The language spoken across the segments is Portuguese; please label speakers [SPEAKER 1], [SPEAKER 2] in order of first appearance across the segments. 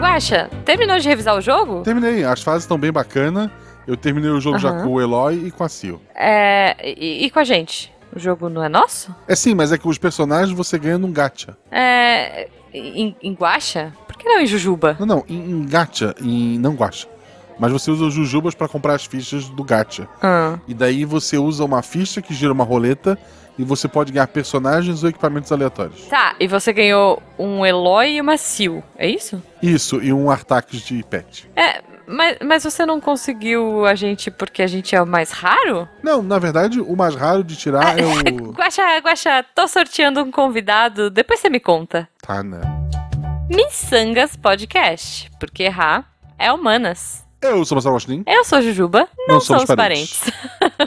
[SPEAKER 1] Guaxa, terminou de revisar o jogo?
[SPEAKER 2] Terminei, as fases estão bem bacanas. Eu terminei o jogo já
[SPEAKER 1] Aham.
[SPEAKER 2] com o Eloy e com a Sil.
[SPEAKER 1] É. E, e com a gente? O jogo não é nosso?
[SPEAKER 2] É sim, mas é que os personagens você ganha num gacha.
[SPEAKER 1] É. Em, em Guaxa? Por que não em Jujuba?
[SPEAKER 2] Não, não, em, em gacha, em não guacha. Mas você usa os jujubas pra comprar as fichas do gacha.
[SPEAKER 1] Ah.
[SPEAKER 2] E daí você usa uma ficha que gira uma roleta e você pode ganhar personagens ou equipamentos aleatórios.
[SPEAKER 1] Tá, e você ganhou um Eloy e uma Sil, é isso?
[SPEAKER 2] Isso, e um Artax de pet.
[SPEAKER 1] É, mas, mas você não conseguiu a gente porque a gente é o mais raro?
[SPEAKER 2] Não, na verdade, o mais raro de tirar é o.
[SPEAKER 1] Guaxa, Guaxa, tô sorteando um convidado, depois você me conta.
[SPEAKER 2] Tá, né?
[SPEAKER 1] Missangas Podcast, porque errar é humanas.
[SPEAKER 2] Eu sou Marcelo Agostinho.
[SPEAKER 1] Eu sou Jujuba, não, somos parentes.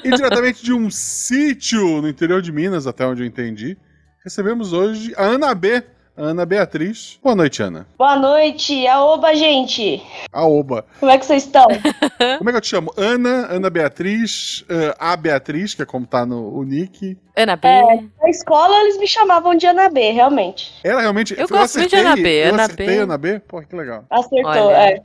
[SPEAKER 2] E diretamente de um sítio no interior de Minas, até onde eu entendi, recebemos hoje a Ana B. A Ana Beatriz. Boa noite, Ana.
[SPEAKER 3] Boa noite, aoba, gente.
[SPEAKER 2] A Oba.
[SPEAKER 3] Como é que vocês estão?
[SPEAKER 2] Como é que eu te chamo? Ana, Ana Beatriz, eh, a Beatriz, que é como tá no o nick.
[SPEAKER 1] Ana B.
[SPEAKER 3] É, na escola eles me chamavam de Ana B, realmente.
[SPEAKER 2] Ela realmente.
[SPEAKER 1] Eu gosto muito de Ana B,
[SPEAKER 2] Eu
[SPEAKER 1] Ana
[SPEAKER 2] acertei
[SPEAKER 1] B.
[SPEAKER 2] Ana B? Porra, que legal.
[SPEAKER 3] Acertou,
[SPEAKER 1] Olha.
[SPEAKER 3] é.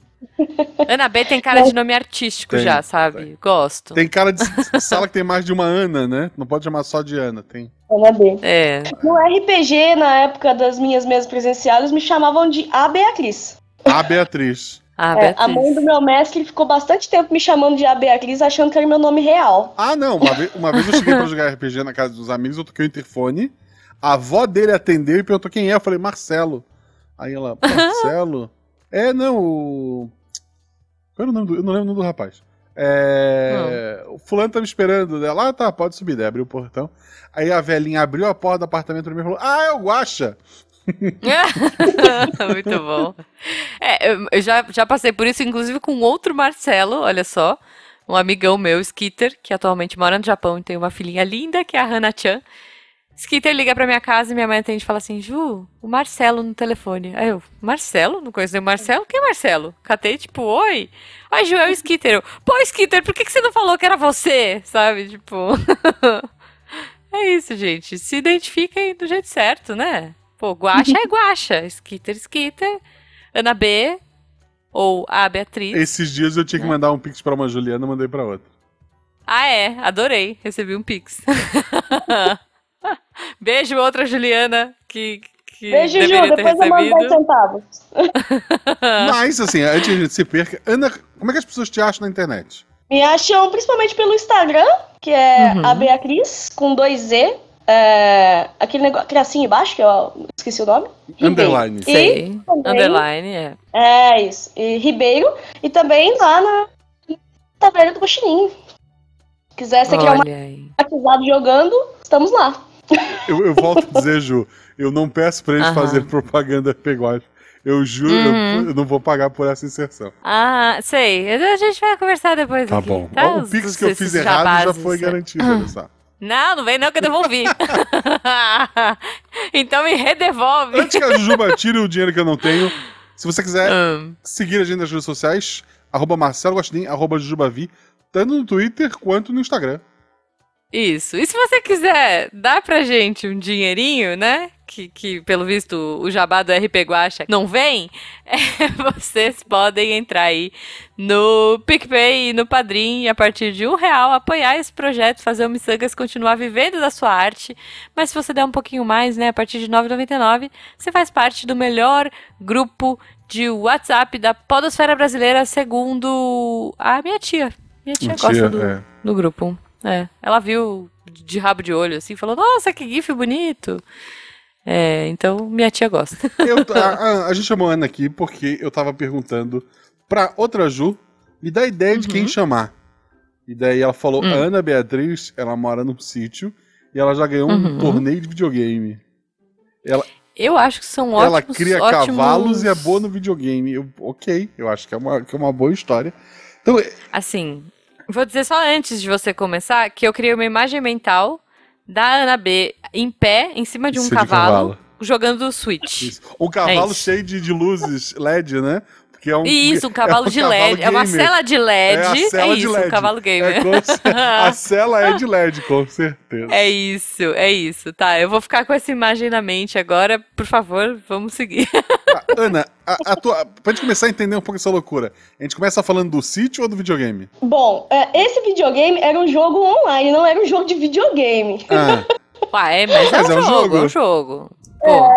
[SPEAKER 1] Ana B tem cara de nome artístico
[SPEAKER 2] Tem,
[SPEAKER 1] já, sabe? Gosto.
[SPEAKER 2] Tem cara de sala que tem mais de uma Ana, né? Não pode chamar só de Ana, tem.
[SPEAKER 3] Ana B.
[SPEAKER 1] É.
[SPEAKER 3] No RPG, na época das minhas mesas presenciais, me chamavam de A Beatriz.
[SPEAKER 2] A Beatriz.
[SPEAKER 1] Ah,
[SPEAKER 3] É, a mãe do meu mestre ficou bastante tempo me chamando de A Beatriz, achando que era meu nome real.
[SPEAKER 2] Ah, não. Uma vez, uma vez eu cheguei pra jogar RPG na casa dos amigos, eu toquei o interfone. A avó dele atendeu e perguntou quem é. Eu falei, Marcelo. Aí ela, Marcelo? É, não, o. Qual era o nome do. Eu não lembro o nome do rapaz. É. O fulano tá me esperando. Ela, ah, tá, pode subir. Daí abriu o portão. Aí a velhinha abriu a porta do apartamento pra mim e falou: Ah, é o Guaxa.
[SPEAKER 1] Muito bom. É, eu- eu já, já passei por isso, inclusive com outro Marcelo, olha só. Um amigão meu, Skitter, que atualmente mora no Japão e tem uma filhinha linda, que é a Hana-chan. Skitter liga pra minha casa e minha mãe atende e fala assim: Ju, o Marcelo no telefone. Aí eu, Marcelo? Não conheço o Marcelo? Quem é Marcelo? Catei, tipo, oi. Ai, Ju, é o Skitter. Eu, Pô, Skitter, por que, que você não falou que era você? Sabe, tipo. é isso, gente. Se identifiquem do jeito certo, né? Pô, Guaxa é Guaxa. Skitter, Skitter. Ana B. Ou a Beatriz.
[SPEAKER 2] Esses dias eu tinha que mandar um pix pra uma Juliana, mandei pra outra.
[SPEAKER 1] Ah, é. Adorei. Recebi um pix. Beijo, outra Juliana, que, que
[SPEAKER 3] Beijo, Ju, depois eu mando 10
[SPEAKER 1] recebido.
[SPEAKER 3] centavos.
[SPEAKER 2] Mas, assim, antes gente se perca, Ana, como é que as pessoas te acham na internet?
[SPEAKER 3] Me acham principalmente pelo Instagram, que é
[SPEAKER 1] Uhum.
[SPEAKER 3] a Beatriz, com dois Z. É, aquele negócio, aquele assim embaixo, que eu esqueci o nome. Ribeiro.
[SPEAKER 2] Underline.
[SPEAKER 1] Sei.
[SPEAKER 3] também-
[SPEAKER 1] Underline, é.
[SPEAKER 3] É isso. E Ribeiro. E também lá na Taverna do Cochininho. Quiser, você criar uma batizado jogando, estamos lá.
[SPEAKER 2] Eu, eu volto a dizer, Ju, eu não peço pra eles fazer propaganda peguagem. Eu juro, eu-
[SPEAKER 1] Uhum.
[SPEAKER 2] eu, não vou pagar por essa inserção.
[SPEAKER 1] Ah, sei. A gente vai conversar depois
[SPEAKER 2] Tá
[SPEAKER 1] aqui,
[SPEAKER 2] bom.
[SPEAKER 1] Tá?
[SPEAKER 2] o
[SPEAKER 1] Os-
[SPEAKER 2] Pix que eu fiz errado já foi garantido, olha só.
[SPEAKER 1] Não, não vem não que eu devolvi. então me redevolve.
[SPEAKER 2] Antes que a Jujuba tire o dinheiro que eu não tenho, se você quiser
[SPEAKER 1] Hum.
[SPEAKER 2] seguir a gente nas redes sociais, arroba Marcelo Gostin, arroba Jujubavi, tanto no Twitter quanto no Instagram.
[SPEAKER 1] Isso. E se você quiser dar pra gente um dinheirinho, né? Que, que pelo visto o jabá do RP Guacha não vem, é, vocês podem entrar aí no PicPay e no Padrim e a partir de um real apoiar esse projeto, fazer o Missangas continuar vivendo da sua arte. Mas se você der um pouquinho mais, né? A partir de R$ 9,99, você faz parte do melhor grupo de WhatsApp da Podosfera Brasileira, segundo a minha tia. Minha tia,
[SPEAKER 2] Tia,
[SPEAKER 1] gosta do,
[SPEAKER 2] é.
[SPEAKER 1] do grupo. É, ela viu de rabo de olho assim, falou: Nossa, que gif bonito. É, então minha tia gosta.
[SPEAKER 2] Eu- a, a- gente chamou a Ana aqui porque eu tava perguntando pra outra Ju me dá ideia de quem chamar. E daí ela falou:
[SPEAKER 1] Uhum. Hum.
[SPEAKER 2] Ana Beatriz, ela mora num sítio e ela já ganhou um
[SPEAKER 1] Uhum.
[SPEAKER 2] torneio de videogame. Ela,
[SPEAKER 1] Eu acho que são ótimos.
[SPEAKER 2] ela cria
[SPEAKER 1] ótimos...
[SPEAKER 2] cavalos e é boa no videogame. Eu, ok, eu acho que é, uma, que é uma boa história. Então,
[SPEAKER 1] Assim, vou dizer só antes de você começar que eu criei uma imagem mental da Ana B em pé, em cima de um
[SPEAKER 2] Isso de
[SPEAKER 1] cavalo,
[SPEAKER 2] cavalo.
[SPEAKER 1] jogando Switch.
[SPEAKER 2] Isso. Um cavalo
[SPEAKER 1] É
[SPEAKER 2] cheio de, de luzes LED, né? Que é um,
[SPEAKER 1] Isso, um cavalo
[SPEAKER 2] é um
[SPEAKER 1] de
[SPEAKER 2] cavalo
[SPEAKER 1] LED. É uma
[SPEAKER 2] gamer.
[SPEAKER 1] cela de LED.
[SPEAKER 2] É a cela de
[SPEAKER 1] isso,
[SPEAKER 2] LED.
[SPEAKER 1] um cavalo gamer.
[SPEAKER 2] É com cer- a cela é de LED, com certeza.
[SPEAKER 1] É isso, é isso. Tá, eu vou ficar com essa imagem na mente agora. Por favor, vamos seguir.
[SPEAKER 2] Tá, Ana, a, a tua, pra gente começar a entender um pouco essa loucura, a gente começa falando do sítio ou do videogame?
[SPEAKER 3] Bom, é, esse videogame era um jogo online, não era um jogo de videogame.
[SPEAKER 2] Ah,
[SPEAKER 1] Ué, mas,
[SPEAKER 2] Mas
[SPEAKER 1] é, um jogo, é um jogo. Pô,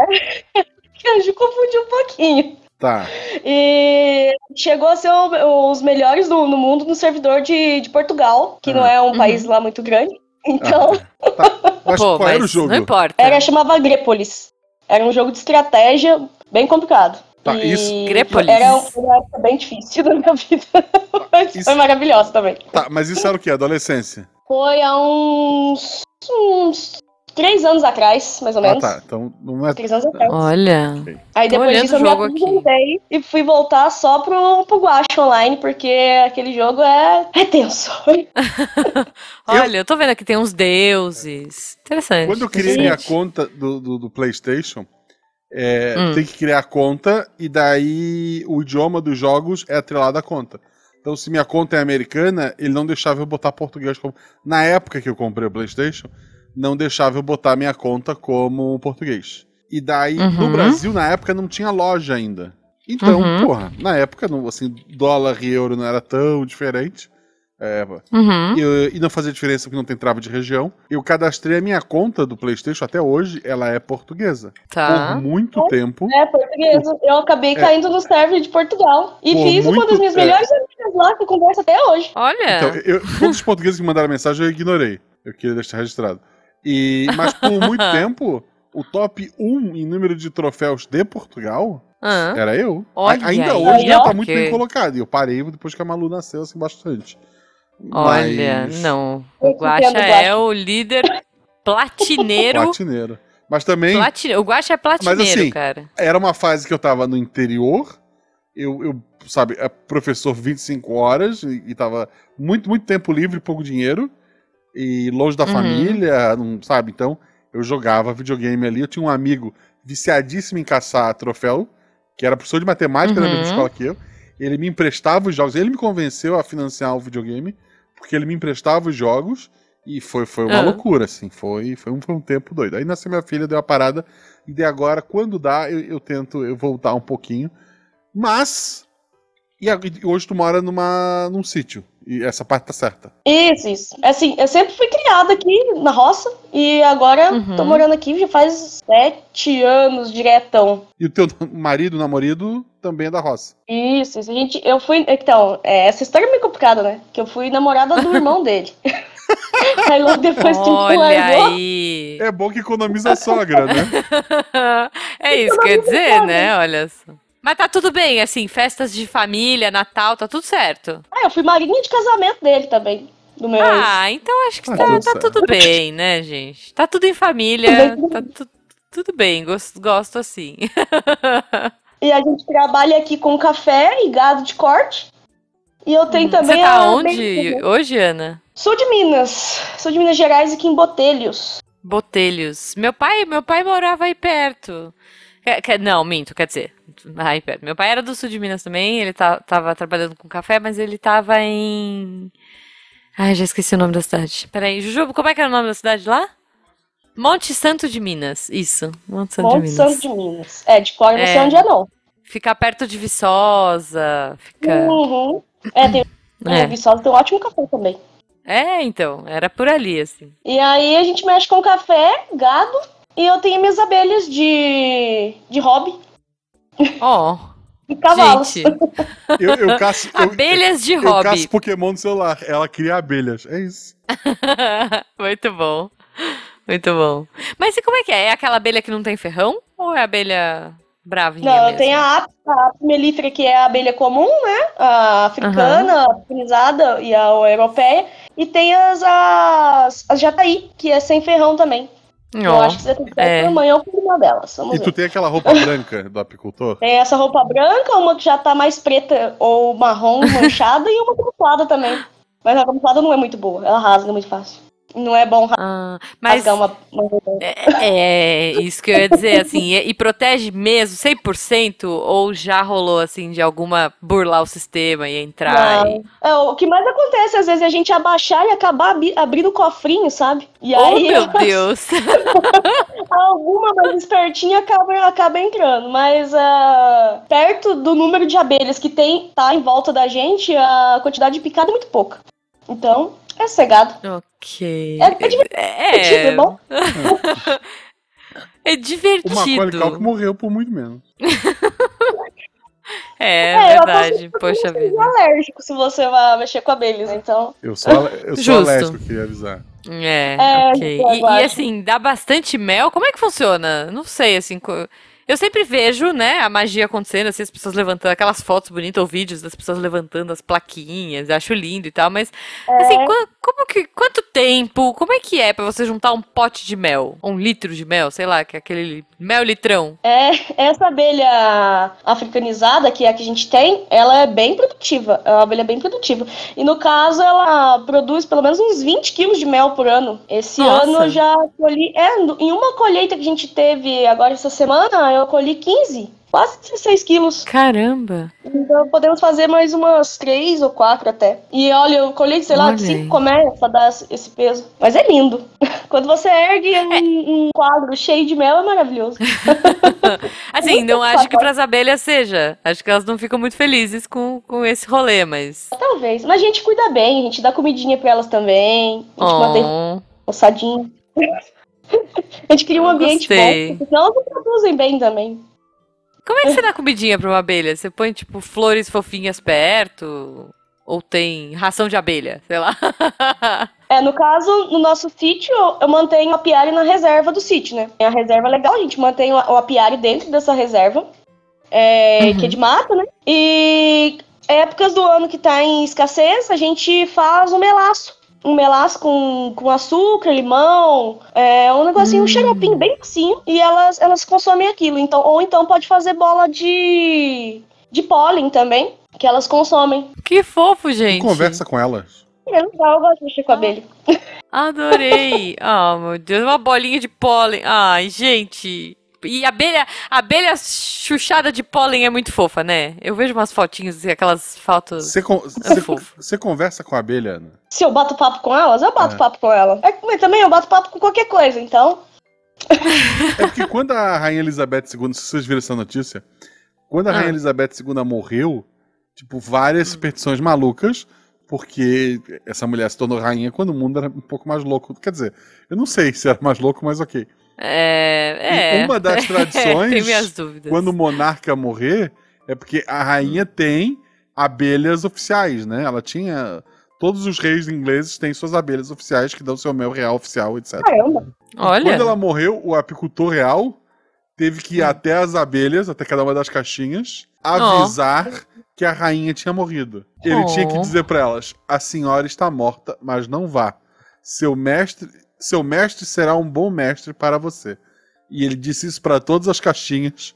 [SPEAKER 3] Eu já confundi um pouquinho.
[SPEAKER 2] Tá.
[SPEAKER 3] E chegou a ser o- os melhores do, no mundo no servidor de, de Portugal, que não
[SPEAKER 2] Ah.
[SPEAKER 3] é um
[SPEAKER 1] Uhum.
[SPEAKER 3] país lá muito grande. Então,
[SPEAKER 2] Tá. Mas
[SPEAKER 1] pô,
[SPEAKER 2] qual era o
[SPEAKER 1] mas
[SPEAKER 2] jogo?
[SPEAKER 1] não importa.
[SPEAKER 3] era chamava Grepolis. Era um jogo de estratégia bem complicado.
[SPEAKER 2] Tá,
[SPEAKER 3] E
[SPEAKER 2] isso-
[SPEAKER 1] Grepolis.
[SPEAKER 3] Era um- uma época bem difícil da minha vida. Mas
[SPEAKER 2] Isso-
[SPEAKER 3] foi maravilhosa também.
[SPEAKER 2] Tá, mas isso era o quê? Adolescência?
[SPEAKER 3] Foi há uns, uns três anos atrás, mais ou
[SPEAKER 2] Ah,
[SPEAKER 3] menos.
[SPEAKER 2] tá. Então não é.
[SPEAKER 3] Três anos atrás.
[SPEAKER 1] Olha.
[SPEAKER 3] Aí
[SPEAKER 1] Tô
[SPEAKER 3] depois disso eu me
[SPEAKER 1] aqui.
[SPEAKER 3] aposentei e fui voltar só pro, pro Guacha Online, porque aquele jogo é, é tenso.
[SPEAKER 1] Olha, eu tô vendo aqui tem uns deuses. Interessante.
[SPEAKER 2] Quando eu criei
[SPEAKER 3] Gente.
[SPEAKER 2] minha conta do, do, do PlayStation, é,
[SPEAKER 1] Hum.
[SPEAKER 2] tem que criar a conta e daí o idioma dos jogos é atrelado à conta. Então, se minha conta é americana, ele não deixava eu botar português como. Na época que eu comprei o PlayStation, não deixava eu botar minha conta como português. E daí, no
[SPEAKER 1] Uhum.
[SPEAKER 2] Brasil, na época, não tinha loja ainda. Então,
[SPEAKER 1] Uhum.
[SPEAKER 2] porra, na época, não, assim, dólar e euro não era tão diferente. É,
[SPEAKER 1] Uhum.
[SPEAKER 2] e, e não fazia diferença porque não tem trava de região. Eu cadastrei a minha conta do PlayStation até hoje, ela é portuguesa.
[SPEAKER 1] Tá.
[SPEAKER 2] Por muito tempo.
[SPEAKER 3] É, portuguesa. Eu acabei caindo no server de Portugal. E
[SPEAKER 2] Por
[SPEAKER 3] fiz uma das minhas
[SPEAKER 2] é.
[SPEAKER 3] melhores amigas lá, que eu converso até hoje.
[SPEAKER 1] Olha.
[SPEAKER 2] Então, eu, todos os portugueses que mandaram mensagem eu ignorei. Eu queria deixar registrado. E, mas por muito tempo, o top 1 em número de troféus de Portugal era eu.
[SPEAKER 1] Olha
[SPEAKER 2] Ainda
[SPEAKER 1] aí,
[SPEAKER 2] hoje ainda tá muito bem colocado. E eu parei depois que a Malu nasceu, assim, bastante.
[SPEAKER 1] Olha,
[SPEAKER 2] Mas-
[SPEAKER 1] não. O
[SPEAKER 3] entendo,
[SPEAKER 1] é o líder platineiro.
[SPEAKER 2] Platineiro. Mas também
[SPEAKER 1] Platine... O Guaxa é platineiro,
[SPEAKER 2] assim,
[SPEAKER 1] cara.
[SPEAKER 2] era uma fase que eu tava no interior. Eu, eu sabe, é professor 25 horas e, e tava muito, muito tempo livre, pouco dinheiro. E longe da
[SPEAKER 1] Uhum.
[SPEAKER 2] família, não sabe? Então, eu jogava videogame ali. Eu tinha um amigo viciadíssimo em caçar troféu, que era professor de matemática da mesma
[SPEAKER 1] Uhum.
[SPEAKER 2] escola que eu. Ele me emprestava os jogos. Ele me convenceu a financiar o videogame, porque ele me emprestava os jogos. E foi, foi uma
[SPEAKER 1] Ah.
[SPEAKER 2] loucura, assim. Foi, foi, um, foi um tempo doido. Aí nasceu minha filha, deu a parada. E de agora, quando dá, eu, eu tento eu voltar um pouquinho. Mas. E e hoje tu mora numa, num sítio. E essa parte tá certa.
[SPEAKER 3] Isso, isso. Assim, eu sempre fui criada aqui na roça. E agora
[SPEAKER 1] Uhum.
[SPEAKER 3] tô morando aqui já faz sete anos diretão.
[SPEAKER 2] E o teu marido, namorado, também é da roça.
[SPEAKER 3] Isso, isso. A gente, eu fui. Então, é, essa história é meio complicada, né? Que eu fui namorada do irmão dele. Aí logo depois
[SPEAKER 1] Olha
[SPEAKER 3] largou.
[SPEAKER 1] aí.
[SPEAKER 2] É bom que economiza a sogra, né?
[SPEAKER 1] é isso que quer dizer, né? Olha só. Mas tá tudo bem, assim, festas de família, Natal, tá tudo certo.
[SPEAKER 3] Ah, eu fui madrinha de casamento dele também. Do meu ex.
[SPEAKER 1] Ah, então acho que
[SPEAKER 2] Ah,
[SPEAKER 1] tá,
[SPEAKER 2] tudo
[SPEAKER 1] tá tudo bem, né, gente? Tá tudo em família, tá tu- tudo bem, gosto, gosto assim.
[SPEAKER 3] E a gente trabalha aqui com café e gado de corte. E eu tenho
[SPEAKER 1] Você
[SPEAKER 3] também
[SPEAKER 1] tá
[SPEAKER 3] a.
[SPEAKER 1] onde hoje, Ana?
[SPEAKER 3] Sou de Minas. Sou de Minas Gerais, aqui em Botelhos.
[SPEAKER 1] Botelhos. Meu pai, meu pai morava aí perto. Quer- não, minto, quer dizer, aí perto. Meu pai era do sul de Minas também, ele tá, tava trabalhando com café, mas ele tava em. Ai, já esqueci o nome da cidade. Peraí, Jujuba, como é que era o nome da cidade lá? Monte Santo de Minas. Isso, Monte Santo de
[SPEAKER 3] Monte
[SPEAKER 1] Minas.
[SPEAKER 3] Santo de Minas. É, de fora não sei
[SPEAKER 1] É.
[SPEAKER 3] onde é, não.
[SPEAKER 1] Fica perto de Viçosa. Fica.
[SPEAKER 3] Uhum. É, tem,
[SPEAKER 1] É.
[SPEAKER 3] é. Viçosa tem um ótimo café também.
[SPEAKER 1] É, então, era por ali, assim.
[SPEAKER 3] E aí a gente mexe com café, gado, e eu tenho minhas abelhas de, de hobby
[SPEAKER 1] Ó,
[SPEAKER 3] e cavalos.
[SPEAKER 1] gente,
[SPEAKER 2] Eu, eu caço. eu-
[SPEAKER 1] abelhas de
[SPEAKER 2] eu,
[SPEAKER 1] hobby.
[SPEAKER 2] caço Pokémon no celular. Ela cria abelhas. É isso.
[SPEAKER 1] Muito bom. Muito bom. Mas e como é que é? É aquela abelha que não tem ferrão? Ou é abelha bravinha
[SPEAKER 3] Não,
[SPEAKER 1] mesmo?
[SPEAKER 3] eu tenho a apis, a apis mellifera, que é a abelha comum, né? A africana, a finizada e a europeia. E tem as, as, as jataí, que é sem ferrão também. Eu acho que você tem que
[SPEAKER 1] é.
[SPEAKER 3] a mãe ou uma delas. Vamos
[SPEAKER 2] E
[SPEAKER 3] ver.
[SPEAKER 2] tu tem aquela roupa branca do apicultor?
[SPEAKER 3] Tem essa roupa branca, uma que já tá mais preta ou marrom manchada e uma camuflada também. Mas a camuflada não é muito boa, ela rasga muito fácil. Não é bom
[SPEAKER 1] Ah, mas
[SPEAKER 3] uma, uma
[SPEAKER 1] é, é isso que eu ia dizer, assim, e, e protege mesmo 100% ou já rolou, assim, de alguma burlar o sistema e entrar e...
[SPEAKER 3] É, o que mais acontece, às vezes, é a gente abaixar e acabar abrindo o cofrinho, sabe? E
[SPEAKER 1] Oh,
[SPEAKER 3] aí
[SPEAKER 1] meu Deus!
[SPEAKER 3] alguma mais espertinha acaba, acaba entrando. Mas ah, perto do número de abelhas que tem, tá em volta da gente, a quantidade de picada é muito pouca. Então, é cegado.
[SPEAKER 1] ok.
[SPEAKER 3] É- é divertido, é
[SPEAKER 1] É,
[SPEAKER 3] bom?
[SPEAKER 1] é
[SPEAKER 2] O Macaulay
[SPEAKER 1] divertido.
[SPEAKER 2] Culkin morreu por muito menos.
[SPEAKER 1] É,
[SPEAKER 3] É, eu
[SPEAKER 1] verdade. Poxa vida.
[SPEAKER 3] é alérgico se você vai mexer com abelhas, então.
[SPEAKER 2] Eu sou, eu sou alérgico, queria avisar.
[SPEAKER 1] É,
[SPEAKER 3] É,
[SPEAKER 1] ok.
[SPEAKER 3] eu
[SPEAKER 1] E, e, assim, dá bastante mel? Como é que funciona? Não sei, assim. co- Eu sempre vejo, né, a magia acontecendo, assim, as pessoas levantando aquelas fotos bonitas ou vídeos das pessoas levantando as plaquinhas, acho lindo e tal, mas, assim,
[SPEAKER 3] É.
[SPEAKER 1] qua- como que, quanto tempo, como é que é pra você juntar um pote de mel? Um litro de mel, sei lá, que é aquele mel litrão.
[SPEAKER 3] É, essa abelha africanizada, que é a que a gente tem, ela é bem produtiva. É uma abelha bem produtiva. E no caso, ela produz pelo menos uns 20 quilos de mel por ano. Esse
[SPEAKER 1] Nossa.
[SPEAKER 3] ano eu já colhi. É, em uma colheita que a gente teve agora essa semana, eu colhi 15. Quase 16 quilos.
[SPEAKER 1] Caramba!
[SPEAKER 3] Então podemos fazer mais umas 3 ou 4 até. E olha, eu colhi, sei lá,
[SPEAKER 1] Olha
[SPEAKER 3] 5
[SPEAKER 1] aí.
[SPEAKER 3] colmeias pra dar esse peso. Mas é lindo. Quando você ergue
[SPEAKER 1] É.
[SPEAKER 3] um, um quadro cheio de mel, é maravilhoso.
[SPEAKER 1] Assim, não acho que pras abelhas seja. Acho que elas não ficam muito felizes com, com esse rolê, mas.
[SPEAKER 3] Talvez. Mas a gente cuida bem, a gente dá comidinha pra elas também. A gente mantém
[SPEAKER 1] Oh,
[SPEAKER 3] roçadinho. a gente cria um
[SPEAKER 1] Eu
[SPEAKER 3] ambiente
[SPEAKER 1] gostei.
[SPEAKER 3] bom. porque Senão elas não produzem bem também.
[SPEAKER 1] como é que você dá comidinha pra uma abelha? Você põe, tipo, flores fofinhas perto? Ou tem ração de abelha? Sei lá.
[SPEAKER 3] É, no caso, no nosso sítio, eu mantenho o apiário na reserva do sítio, né? É a reserva legal, a gente mantém o o apiário dentro dessa reserva, é,
[SPEAKER 1] Uhum.
[SPEAKER 3] que é de mata, né? E épocas do ano que tá em escassez, a gente faz um melaço. Um melaço com, com açúcar, limão, é, um negocinho, um xaropinho bem macio, e elas, elas consomem aquilo. Então, ou então pode fazer bola de, de pólen também, que elas consomem.
[SPEAKER 1] Que fofo, gente.
[SPEAKER 2] Conversa com elas.
[SPEAKER 3] É legal, eu gosto de mexer com a abelha.
[SPEAKER 1] Adorei. Oh, meu Deus, uma bolinha de pólen. Ai, gente. E abelha, abelha chuchada de pólen é muito fofa, né? Eu vejo umas fotinhos, assim, aquelas fotos.
[SPEAKER 2] Você, con-
[SPEAKER 1] É
[SPEAKER 2] conversa com a abelha, Ana?
[SPEAKER 3] Se eu bato papo com elas, eu bato
[SPEAKER 2] É.
[SPEAKER 3] papo com ela. É, mas também eu bato papo com qualquer coisa, então.
[SPEAKER 2] É porque quando a Rainha Elizabeth II, se vocês viram essa notícia, quando a
[SPEAKER 1] Ah.
[SPEAKER 2] Rainha Elizabeth II morreu, tipo, várias
[SPEAKER 1] Hum.
[SPEAKER 2] superstições malucas, porque essa mulher se tornou rainha quando o mundo era um pouco mais louco. Quer dizer, eu não sei se era mais louco, mas ok.
[SPEAKER 1] É. É.
[SPEAKER 2] uma das tradições,
[SPEAKER 1] Tem minhas dúvidas.
[SPEAKER 2] Quando o monarca morrer, é porque a rainha tem abelhas oficiais, né? Ela tinha. Todos os reis ingleses têm suas abelhas oficiais que dão seu mel real oficial, etc.
[SPEAKER 3] Caramba.
[SPEAKER 1] Olha.
[SPEAKER 2] Quando ela morreu, o apicultor real teve que ir até as abelhas, até cada uma das caixinhas, avisar que a rainha tinha morrido. Ele
[SPEAKER 1] Oh.
[SPEAKER 2] tinha que dizer pra elas: a senhora está morta, mas não vá. Seu mestre, seu mestre será um bom mestre para você. E ele disse isso pra todas as caixinhas.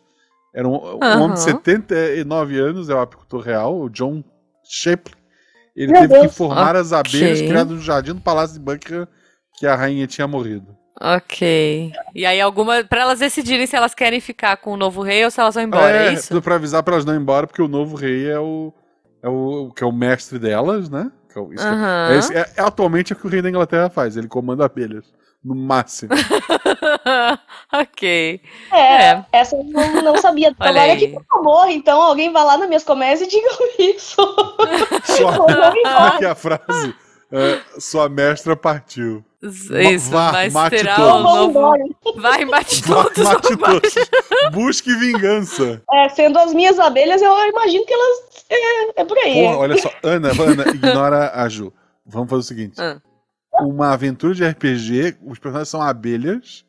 [SPEAKER 2] Era um, um
[SPEAKER 1] Aham.
[SPEAKER 2] homem de 79 anos, é o apicultor real, o John Shapley. Ele
[SPEAKER 3] Meu
[SPEAKER 2] teve que
[SPEAKER 3] Deus.
[SPEAKER 2] informar as abelhas criadas no jardim do Palácio de Buckingham que a rainha tinha morrido.
[SPEAKER 1] Ok. E aí, alguma. Pra elas decidirem se elas querem ficar com o novo rei ou se elas vão embora, é, isso?
[SPEAKER 2] Pra avisar pra elas não ir embora, porque o novo rei é o. É o que é o mestre delas, né? Que é o- isso
[SPEAKER 1] Aham.
[SPEAKER 2] é esse- é- é atualmente é o que o rei da Inglaterra faz. Ele comanda abelhas. No máximo.
[SPEAKER 1] ok.
[SPEAKER 3] É,
[SPEAKER 1] É.
[SPEAKER 3] essa eu não, não sabia. Tomara
[SPEAKER 1] aí.
[SPEAKER 3] que por favor, então, alguém vá lá nas minhas comédias e diga isso. Eu
[SPEAKER 2] é que é a frase? É, sua mestra partiu.
[SPEAKER 1] Isso,
[SPEAKER 2] vá,
[SPEAKER 1] mas
[SPEAKER 2] mate
[SPEAKER 1] terá
[SPEAKER 2] todos.
[SPEAKER 1] o novo. Vai, mate
[SPEAKER 2] Vá,
[SPEAKER 1] todos.
[SPEAKER 2] mate
[SPEAKER 1] ou vai-
[SPEAKER 2] todos. Busque vingança.
[SPEAKER 3] É, sendo as minhas abelhas, eu imagino que elas. É, é por aí.
[SPEAKER 2] Porra, olha só. Ana, Ana, ignora a Ju. Vamos fazer o seguinte.
[SPEAKER 1] Ah.
[SPEAKER 2] Uma aventura de RPG, os personagens são abelhas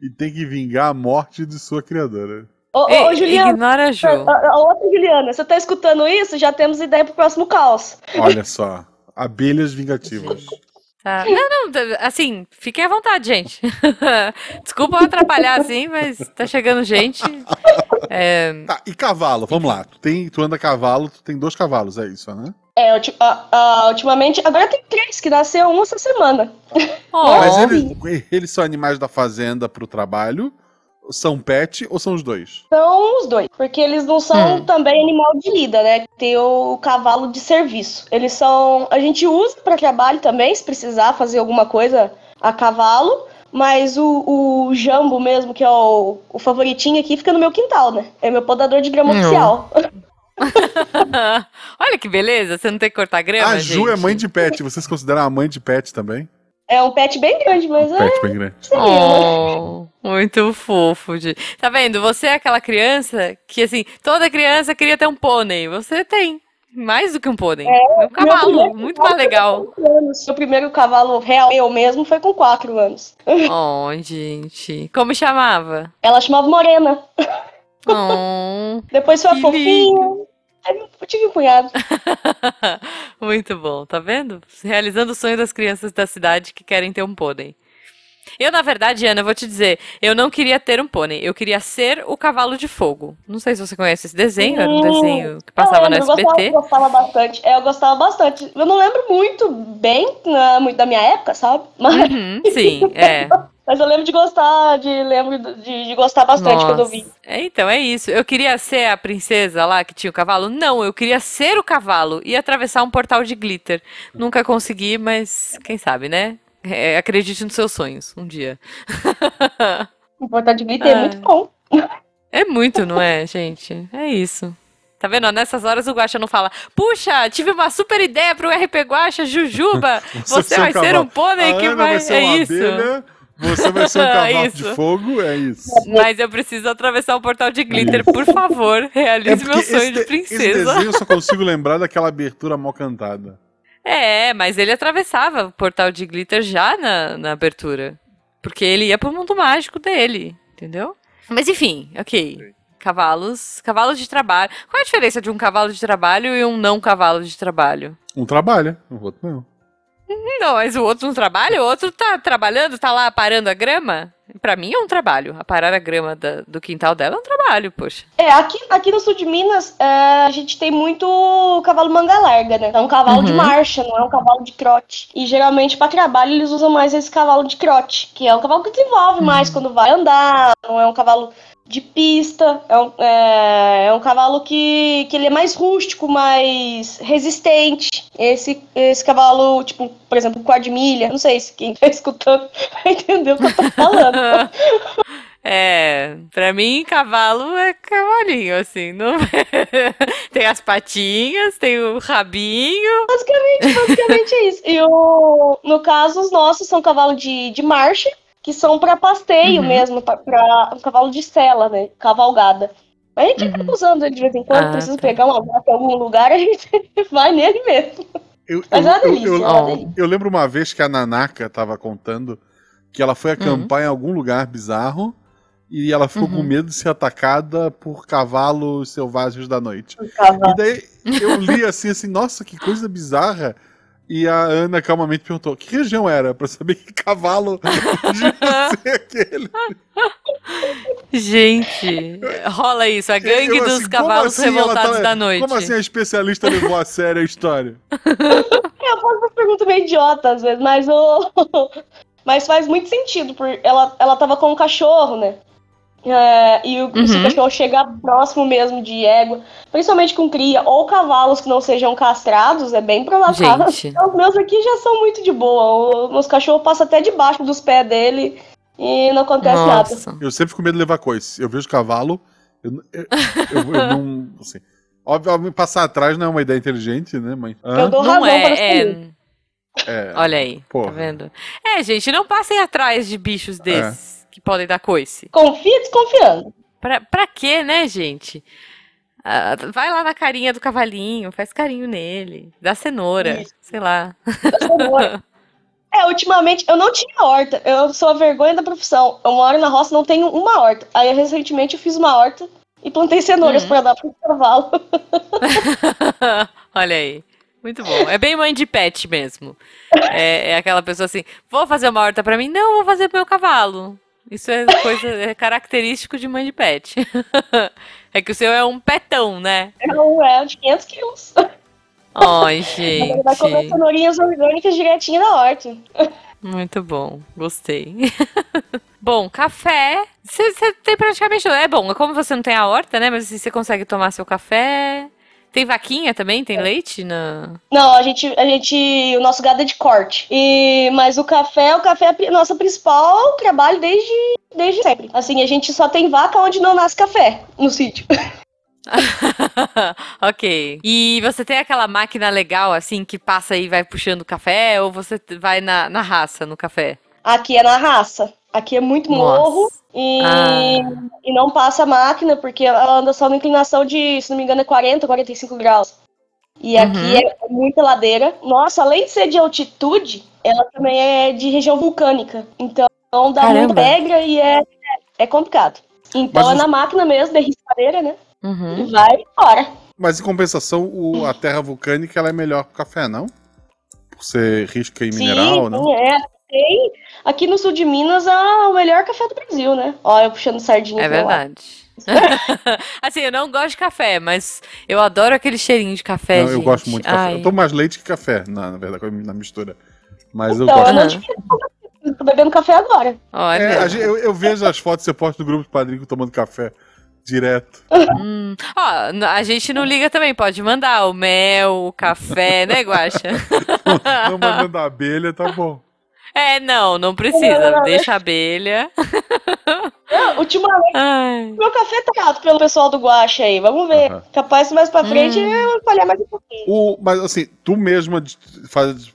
[SPEAKER 2] e tem que vingar a morte de sua criadora.
[SPEAKER 3] Ô, ô,
[SPEAKER 1] Ei,
[SPEAKER 3] ô, Juliana.
[SPEAKER 1] Ignora a Ju.
[SPEAKER 3] A, a outra Juliana, você tá escutando isso? Já temos ideia pro próximo caos.
[SPEAKER 2] Olha só. Abelhas vingativas.
[SPEAKER 1] Tá. Não, não, tá- assim, fiquem à vontade, gente. Desculpa eu atrapalhar assim, mas tá chegando gente. É,
[SPEAKER 2] Tá, e cavalo? Vamos lá. Tu, tem, tu anda a cavalo, tu tem dois cavalos, é isso, né?
[SPEAKER 3] É, ulti- a- a- ultimamente, agora tem três que nasceu um essa semana.
[SPEAKER 1] Oh,
[SPEAKER 2] Mas eles, eles são animais da fazenda pro trabalho? São pet ou são os dois?
[SPEAKER 3] São os dois, porque eles não são
[SPEAKER 1] Hum.
[SPEAKER 3] também animal de lida, né? Tem o cavalo de serviço. Eles são. A gente usa para trabalho também, se precisar fazer alguma coisa a cavalo. Mas o, o jambo mesmo, que é o, o favoritinho aqui, fica no meu quintal, né? É meu podador de grama
[SPEAKER 1] Não.
[SPEAKER 3] oficial.
[SPEAKER 1] Olha que beleza, você não tem que cortar grama,
[SPEAKER 2] a Ju é
[SPEAKER 1] gente.
[SPEAKER 2] mãe de pet. Vocês consideram a mãe de pet também?
[SPEAKER 3] É um pet bem grande, mas é.
[SPEAKER 2] Pet bem grande.
[SPEAKER 1] Oh, muito fofo. De... Tá vendo? Você é aquela criança que, assim, toda criança queria ter um pônei. Você tem. Mais do que um pônei. É, um cavalo. Muito mais legal.
[SPEAKER 3] Anos. Meu primeiro cavalo real, eu mesmo, foi com quatro anos.
[SPEAKER 1] Oh, gente. Como chamava?
[SPEAKER 3] Ela chamava Morena.
[SPEAKER 1] Oh,
[SPEAKER 3] Depois foi fofinha. Aí Eu tive um cunhado.
[SPEAKER 1] muito bom, tá vendo? Realizando o sonho das crianças da cidade que querem ter um pônei. Eu, na verdade, Ana, eu vou te dizer, eu não queria ter um pônei, eu queria ser o cavalo de fogo. Não sei se você conhece esse desenho, era um
[SPEAKER 3] Hum,
[SPEAKER 1] desenho que passava
[SPEAKER 3] eu
[SPEAKER 1] no
[SPEAKER 3] lembro, eu
[SPEAKER 1] SBT.
[SPEAKER 3] gostava, gostava bastante. É, eu gostava bastante. Eu não lembro muito bem, muito da minha época, sabe? Mas,
[SPEAKER 1] Uhum, sim, é.
[SPEAKER 3] mas eu lembro de gostar, de lembro de, de gostar bastante quando eu vi.
[SPEAKER 1] Nossa. É, então, é isso. Eu queria ser a princesa lá que tinha o cavalo? Não, eu queria ser o cavalo e atravessar um portal de glitter. Nunca consegui, mas quem sabe, né? É, acredite nos seus sonhos, um dia.
[SPEAKER 3] O portal de glitter é
[SPEAKER 1] Ah.
[SPEAKER 3] muito bom.
[SPEAKER 1] É muito, não é, gente? É isso. Tá vendo? Nessas horas o Guaxa não fala, puxa, tive uma super ideia pro RP Guaxa, Jujuba, você
[SPEAKER 2] é
[SPEAKER 1] vai ser um pônei que vai...
[SPEAKER 2] ser
[SPEAKER 1] É isso.
[SPEAKER 2] abelha, você vai ser um
[SPEAKER 1] É
[SPEAKER 2] cavalo de fogo, é isso.
[SPEAKER 1] Mas eu preciso atravessar o portal de glitter, por favor, realize meu sonho de- princesa.
[SPEAKER 2] esse desenho eu só consigo lembrar daquela abertura mal cantada.
[SPEAKER 1] É, mas ele atravessava o portal de glitter já na, na abertura. Porque ele ia pro mundo mágico dele, entendeu? Mas enfim, ok. Cavalos. Cavalos de trabalho. Qual é a diferença de um cavalo de trabalho e um não cavalo de trabalho?
[SPEAKER 2] Um trabalha, o outro não.
[SPEAKER 1] Não, mas o outro não trabalha, o outro tá trabalhando, tá lá parando a grama. Pra mim é um trabalho. Aparar a grama da- do quintal dela é um trabalho, poxa.
[SPEAKER 3] É, aqui, aqui no sul de Minas, é, a gente tem muito cavalo manga larga, né? É um cavalo de
[SPEAKER 1] Uhum.
[SPEAKER 3] marcha, não é um cavalo de trote. E geralmente para trabalho eles usam mais esse cavalo de trote, que é um cavalo que desenvolve mais quando vai andar, não é um cavalo de pista, é um, é, é um cavalo que, que ele é mais rústico, mais resistente. Esse, esse cavalo, tipo, por exemplo, quadmilha, não sei se quem tá escutando vai entender o que eu tô falando.
[SPEAKER 1] É, pra mim, cavalo é cavalinho, assim. Não... tem as patinhas, tem o rabinho.
[SPEAKER 3] Basicamente, basicamente é isso. E o, no caso, os nossos são cavalo de, de marcha, que são para pasteio
[SPEAKER 1] Uhum.
[SPEAKER 3] mesmo, para um cavalo de sela, né? Cavalgada. A gente acaba usando ele de vez em quando,
[SPEAKER 1] Ah,
[SPEAKER 3] precisa
[SPEAKER 1] tá.
[SPEAKER 3] pegar uma vaca em algum lugar, a gente vai nele mesmo.
[SPEAKER 2] Eu,
[SPEAKER 3] Mas
[SPEAKER 2] eu-
[SPEAKER 3] é uma
[SPEAKER 2] eu-
[SPEAKER 3] delícia,
[SPEAKER 2] eu-
[SPEAKER 3] é uma delícia.
[SPEAKER 2] eu lembro uma vez que a Nanaka tava contando que ela
[SPEAKER 1] Uhum.
[SPEAKER 2] foi acampar em algum lugar bizarro e ela ficou com
[SPEAKER 1] Uhum.
[SPEAKER 2] medo de ser atacada por cavalos selvagens da noite. E daí eu li assim, assim, nossa, que coisa bizarra. E a Ana calmamente perguntou: que região era? Pra saber que cavalo devia ser aquele.
[SPEAKER 1] Gente, rola isso, a gangue
[SPEAKER 2] Eu,
[SPEAKER 1] dos
[SPEAKER 2] assim,
[SPEAKER 1] cavalos
[SPEAKER 2] assim ela
[SPEAKER 1] revoltados
[SPEAKER 2] tá-
[SPEAKER 1] da noite.
[SPEAKER 2] Como assim a especialista levou a sério a história?
[SPEAKER 3] É, Eu faço uma pergunta meio idiota às vezes, mas o. Mas faz muito sentido, porque ela, ela tava com um cachorro, né? É, e o, se o
[SPEAKER 1] Uhum.
[SPEAKER 3] cachorro chegar próximo mesmo de égua, principalmente com cria ou cavalos que não sejam castrados, é bem provável. Os meus aqui já são muito de boa. O, meus cachorros passam até debaixo dos pés dele e não acontece nada.
[SPEAKER 1] Nossa.
[SPEAKER 2] Eu sempre fico medo de levar coice. Eu vejo cavalo, eu, eu, eu- eu não. Assim, óbvio, passar atrás não é uma ideia inteligente, né, mãe?
[SPEAKER 3] Eu dou
[SPEAKER 1] Não
[SPEAKER 3] razão para os
[SPEAKER 1] é,
[SPEAKER 3] comigo.
[SPEAKER 1] é.
[SPEAKER 2] É,
[SPEAKER 1] Olha aí, tá
[SPEAKER 2] Porra.
[SPEAKER 1] vendo? É, gente, não passem atrás de bichos desses que podem dar coice.
[SPEAKER 3] Confia desconfiando.
[SPEAKER 1] Pra, pra quê, né, gente? Ah, vai lá na carinha do cavalinho, faz carinho nele, dá cenoura,
[SPEAKER 3] Isso.
[SPEAKER 1] sei lá.
[SPEAKER 3] É, ultimamente eu não tinha horta. Eu sou a vergonha da profissão. Eu moro na roça não tenho uma horta. Aí recentemente eu fiz uma horta e plantei cenouras
[SPEAKER 1] Uhum.
[SPEAKER 3] pra dar pro cavalo.
[SPEAKER 1] Olha aí. Muito bom. É bem mãe de pet mesmo. É, é aquela pessoa assim, vou fazer uma horta pra mim? Não, vou fazer pro meu cavalo. Isso é coisa, é característico de mãe de pet. É que o seu é um petão, né?
[SPEAKER 3] Não é de 500 quilos.
[SPEAKER 1] Ai,
[SPEAKER 3] Agora vai comer
[SPEAKER 1] gente.
[SPEAKER 3] cenourinhas orgânicas direitinho da horta.
[SPEAKER 1] Muito bom, gostei. bom, café. Você tem praticamente tudo. É bom, como você não tem a horta, né? Mas assim, você consegue tomar seu café. Tem vaquinha também? Tem leite? Na...
[SPEAKER 3] Não, a gente, a gente. O nosso gado é de corte. E, mas o café, o café é a pri- nosso principal trabalho desde, desde sempre. Assim, a gente só tem vaca onde não nasce café no sítio.
[SPEAKER 1] ok. E você tem aquela máquina legal, assim, que passa e vai puxando o café? Ou você vai na, na raça no café?
[SPEAKER 3] Aqui é na raça. Aqui é muito morro e,
[SPEAKER 1] Ah.
[SPEAKER 3] e não passa a máquina, porque ela anda só na inclinação de, se não me engano, é 40, 45 graus. E
[SPEAKER 1] Uhum.
[SPEAKER 3] aqui é muita ladeira. Nossa, além de ser de altitude, ela também é de região vulcânica. Então dá
[SPEAKER 1] Caramba.
[SPEAKER 3] muita pedra e é, é complicado. Então
[SPEAKER 2] Mas
[SPEAKER 3] é
[SPEAKER 2] os-
[SPEAKER 3] na máquina mesmo, de riscadeira, né?
[SPEAKER 1] Uhum.
[SPEAKER 3] E vai embora.
[SPEAKER 2] Mas em compensação, o- a terra vulcânica ela é melhor que o café, não? Por ser risca em mineral,
[SPEAKER 3] sim,
[SPEAKER 2] não?
[SPEAKER 3] sim, é. Tem aqui no sul de Minas ah, o melhor café do Brasil, né? Olha, eu puxando sardinha.
[SPEAKER 1] É verdade. assim, eu não gosto de café, mas eu adoro aquele cheirinho de café,
[SPEAKER 2] Não, eu gosto muito de café.
[SPEAKER 1] Ai.
[SPEAKER 2] Eu tomo mais leite que café, na, na verdade, na mistura. Mas eu
[SPEAKER 3] Então,
[SPEAKER 2] gosto.
[SPEAKER 3] eu não tive eu tô bebendo café agora.
[SPEAKER 1] Olha.
[SPEAKER 2] É, a gente- eu, eu vejo as fotos que você posta no grupo de padrinho tomando café direto.
[SPEAKER 1] Hum. Ó, a gente não liga também, pode mandar o mel, o café, né, Guaxa?
[SPEAKER 2] Não mandando a abelha, tá bom.
[SPEAKER 1] É, não, não precisa. Deixa a abelha.
[SPEAKER 3] Não, ultimamente,
[SPEAKER 1] Ai.
[SPEAKER 3] meu café tá caro pelo pessoal do Guaxa aí. Vamos ver. Capaz mais pra frente
[SPEAKER 1] Hum.
[SPEAKER 3] eu falhar mais um pouquinho.
[SPEAKER 2] O, mas assim, tu mesma faz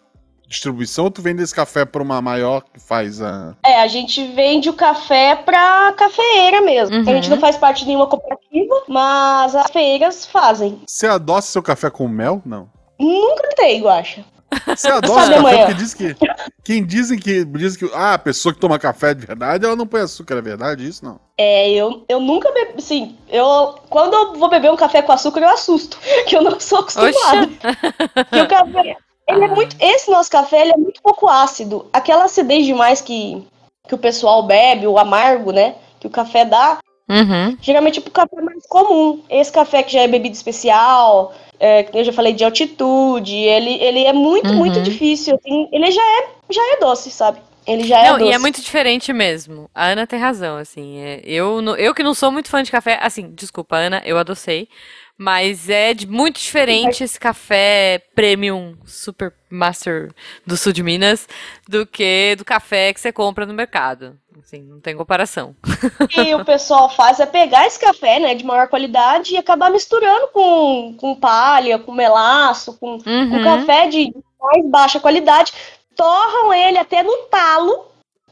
[SPEAKER 2] distribuição ou tu vende esse café pra uma maior que faz a.
[SPEAKER 3] É, a gente vende o café pra cafeeira mesmo.
[SPEAKER 1] Uhum.
[SPEAKER 3] A gente não faz parte de nenhuma cooperativa, mas as feiras fazem.
[SPEAKER 2] Você adoça seu café com mel? Não.
[SPEAKER 3] Nunca tem, Guaxa.
[SPEAKER 2] Você adoça
[SPEAKER 3] Sabe
[SPEAKER 2] café porque diz que. Quem dizem que. Dizem que. Ah, a pessoa que toma café de verdade, ela não põe açúcar, é verdade isso? Não.
[SPEAKER 3] É, eu, eu nunca bebi. Sim, eu. Quando eu vou beber um café com açúcar, eu assusto. Que eu não sou acostumada.
[SPEAKER 1] Oxa.
[SPEAKER 3] Que o café. Ele é muito. Esse nosso café ele é muito pouco ácido. Aquela acidez demais que, que o pessoal bebe, o amargo, né? Que o café dá,
[SPEAKER 1] Uhum.
[SPEAKER 3] geralmente é pro café mais comum. Esse café que já é bebida especial, é, eu já falei de altitude, ele, ele é muito,
[SPEAKER 1] Uhum.
[SPEAKER 3] muito difícil. assim, ele já é, já é doce, sabe? Ele já é
[SPEAKER 1] Não,
[SPEAKER 3] doce.
[SPEAKER 1] e é muito diferente mesmo. A Ana tem razão, assim. é, eu, eu que não sou muito fã de café, assim, desculpa, Ana, eu adocei. Mas é de muito diferente esse café premium super master do sul de Minas do que do café que você compra no mercado. Assim, não tem comparação.
[SPEAKER 3] O que o pessoal faz é pegar esse café, né, de maior qualidade e acabar misturando com, com palha, com melaço, com, com
[SPEAKER 1] Uhum.
[SPEAKER 3] café de mais baixa qualidade, torram ele até no talo.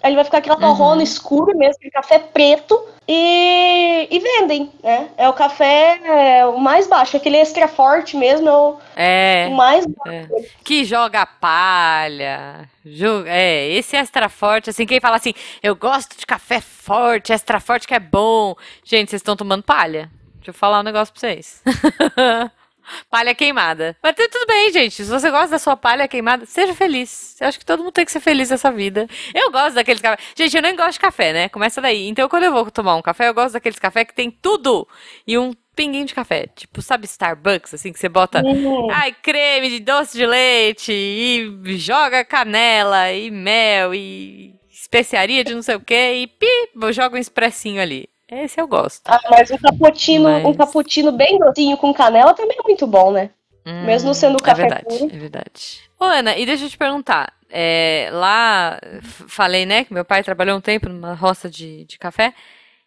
[SPEAKER 3] Ele vai ficar aquela torrona
[SPEAKER 1] Uhum.
[SPEAKER 3] escura mesmo, aquele café preto, e, e vendem, né? É o café é, o mais baixo, aquele extra forte mesmo, é o,
[SPEAKER 1] É.
[SPEAKER 3] o mais baixo.
[SPEAKER 1] Que joga palha. Joga, é, esse extra forte, assim, quem fala assim, eu gosto de café forte, extra forte que é bom. Gente, vocês estão tomando palha? Deixa eu falar um negócio pra vocês. palha queimada. Mas tu- tudo bem, gente. Se você gosta da sua palha queimada, seja feliz. Eu acho que todo mundo tem que ser feliz nessa vida. Eu gosto daqueles cafés. Gente, eu nem gosto de café, né? Começa daí. Então, quando eu vou tomar um café, eu gosto daqueles café que tem tudo e um pinguinho de café. Tipo, sabe Starbucks, assim, que você bota
[SPEAKER 3] Hum,
[SPEAKER 1] Ai, creme de doce de leite e joga canela e mel e especiaria de não sei o que e pi, joga um expressinho ali. Esse eu gosto.
[SPEAKER 3] ah, mas um cappuccino,
[SPEAKER 1] Mas-
[SPEAKER 3] um cappuccino bem docinho com canela também é muito bom, né? Mesmo sendo
[SPEAKER 1] é
[SPEAKER 3] café
[SPEAKER 1] verdade,
[SPEAKER 3] puro.
[SPEAKER 1] é verdade. Ô, Ana, e deixa eu te perguntar. é, lá, falei, né, que meu pai trabalhou um tempo numa roça de, de café.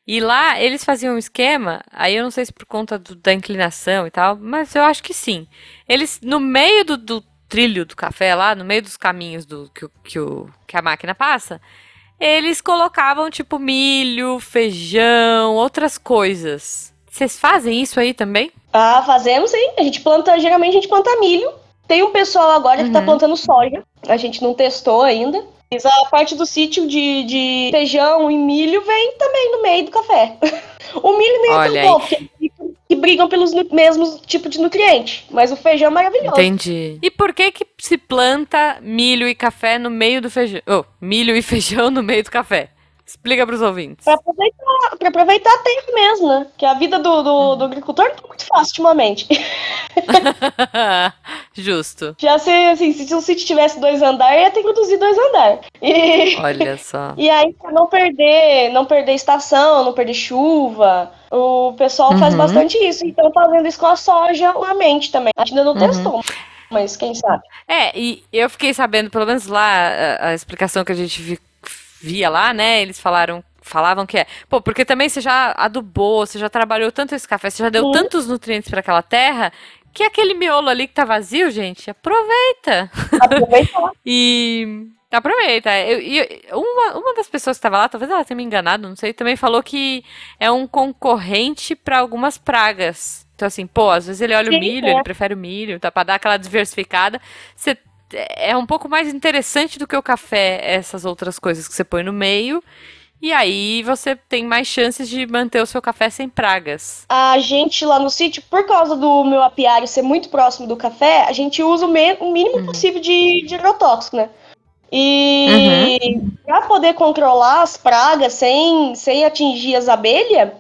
[SPEAKER 1] E lá eles faziam um esquema, aí eu não sei se por conta do- da inclinação e tal, mas eu acho que sim. Eles, no meio do, do trilho do café lá, no meio dos caminhos do, que, o- que, o, que a máquina passa, eles colocavam tipo milho, feijão, outras coisas. Vocês fazem isso aí também?
[SPEAKER 3] Ah, fazemos sim. A gente planta, geralmente a gente planta milho. Tem um pessoal agora que tá
[SPEAKER 1] Uhum.
[SPEAKER 3] plantando soja. A gente não testou ainda. Mas a parte do sítio de, de feijão e milho vem também no meio do café. o milho nem
[SPEAKER 1] Olha
[SPEAKER 3] é tão bom, porque que brigam pelos mesmos tipos de nutriente. Mas o feijão é maravilhoso.
[SPEAKER 1] Entendi. E por que que se planta milho e café no meio do feijão? Oh, milho e feijão no meio do café? Explica pros ouvintes.
[SPEAKER 3] Pra aproveitar, pra aproveitar a terra mesmo, né? Que a vida do, do, do agricultor não tá muito fácil ultimamente.
[SPEAKER 1] Justo.
[SPEAKER 3] Já se, assim, se o sítio tivesse dois andares, ia ter que produzir dois andares. E,
[SPEAKER 1] Olha só.
[SPEAKER 3] e aí, pra não perder, não perder estação, não perder chuva, o pessoal faz
[SPEAKER 1] Uhum.
[SPEAKER 3] bastante isso. Então fazendo isso com a soja ultimamente também. A gente ainda não
[SPEAKER 1] Uhum.
[SPEAKER 3] testou, mas quem sabe.
[SPEAKER 1] É, e eu fiquei sabendo, pelo menos lá, a, a explicação que a gente vi- via lá, né? Eles falaram. Falavam que é. Pô, porque também você já adubou, você já trabalhou tanto esse café, você já deu
[SPEAKER 3] Sim.
[SPEAKER 1] tantos nutrientes pra aquela terra, que aquele miolo ali que tá vazio, gente, aproveita.
[SPEAKER 3] Aproveitar.
[SPEAKER 1] E aproveita. Eu, e uma, uma das pessoas que estava lá, talvez ela tenha me enganado, não sei, também falou que é um concorrente para algumas pragas. Então, assim, pô, às vezes ele olha
[SPEAKER 3] Sim,
[SPEAKER 1] o milho,
[SPEAKER 3] é.
[SPEAKER 1] ele prefere o milho, tá? Pra dar aquela diversificada. Você, é um pouco mais interessante do que o café, essas outras coisas que você põe no meio. E aí você tem mais chances de manter o seu café sem pragas.
[SPEAKER 3] A gente lá no sítio, por causa do meu apiário ser muito próximo do café, a gente usa o, o mínimo
[SPEAKER 1] Uhum.
[SPEAKER 3] possível de, de agrotóxico, né? E para poder controlar as pragas sem, sem atingir as abelhas,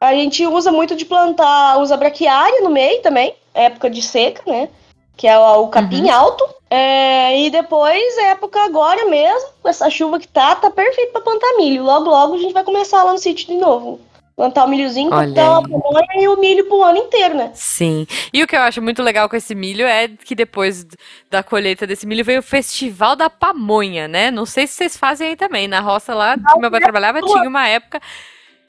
[SPEAKER 3] a gente usa muito de plantar, usa braquiária no meio também, época de seca, né? Que é o, o capim alto. É, e depois, época agora mesmo, com essa chuva que tá, tá perfeito para plantar milho. Logo, logo a gente vai começar lá no sítio de novo. Plantar o milhozinho, plantar a pamonha e o milho pro ano inteiro, né?
[SPEAKER 1] Sim. E o que eu acho muito legal com esse milho é que depois da colheita desse milho veio o Festival da Pamonha, né? Não sei se vocês fazem aí também. Na roça lá que meu pai trabalhava, tinha uma época.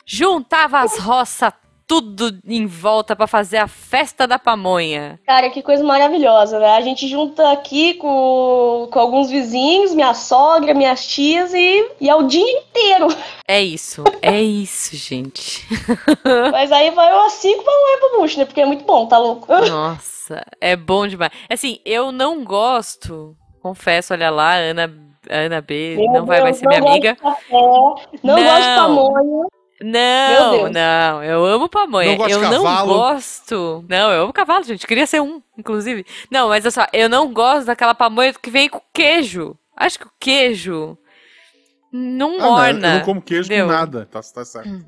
[SPEAKER 1] Juntava as roças tudo em volta pra fazer a festa da pamonha.
[SPEAKER 3] Cara, que coisa maravilhosa, né? A gente junta aqui com, com alguns vizinhos, minha sogra, minhas tias, e, e é o dia inteiro.
[SPEAKER 1] É isso, é isso, gente.
[SPEAKER 3] Mas aí vai umas cinco pamonhas pro bucho, né? Porque é muito bom, tá louco?
[SPEAKER 1] Nossa, é bom demais. Assim, eu não gosto, confesso, olha lá, a Ana, Ana B
[SPEAKER 3] Meu
[SPEAKER 1] não vai mais
[SPEAKER 3] Deus,
[SPEAKER 1] ser minha
[SPEAKER 3] não
[SPEAKER 1] amiga.
[SPEAKER 3] Café, não, gosto de
[SPEAKER 1] Não.
[SPEAKER 3] pamonha.
[SPEAKER 1] Não, não, eu amo pamonha.
[SPEAKER 2] Não
[SPEAKER 1] eu não gosto. Não, eu amo cavalo, gente. Queria ser um, inclusive. Não, mas olha só, eu não gosto daquela pamonha que vem com queijo. Acho que o queijo não
[SPEAKER 2] Ah, não, eu
[SPEAKER 1] orna.
[SPEAKER 2] não como queijo
[SPEAKER 1] entendeu?
[SPEAKER 2] com nada. Tá, tá certo.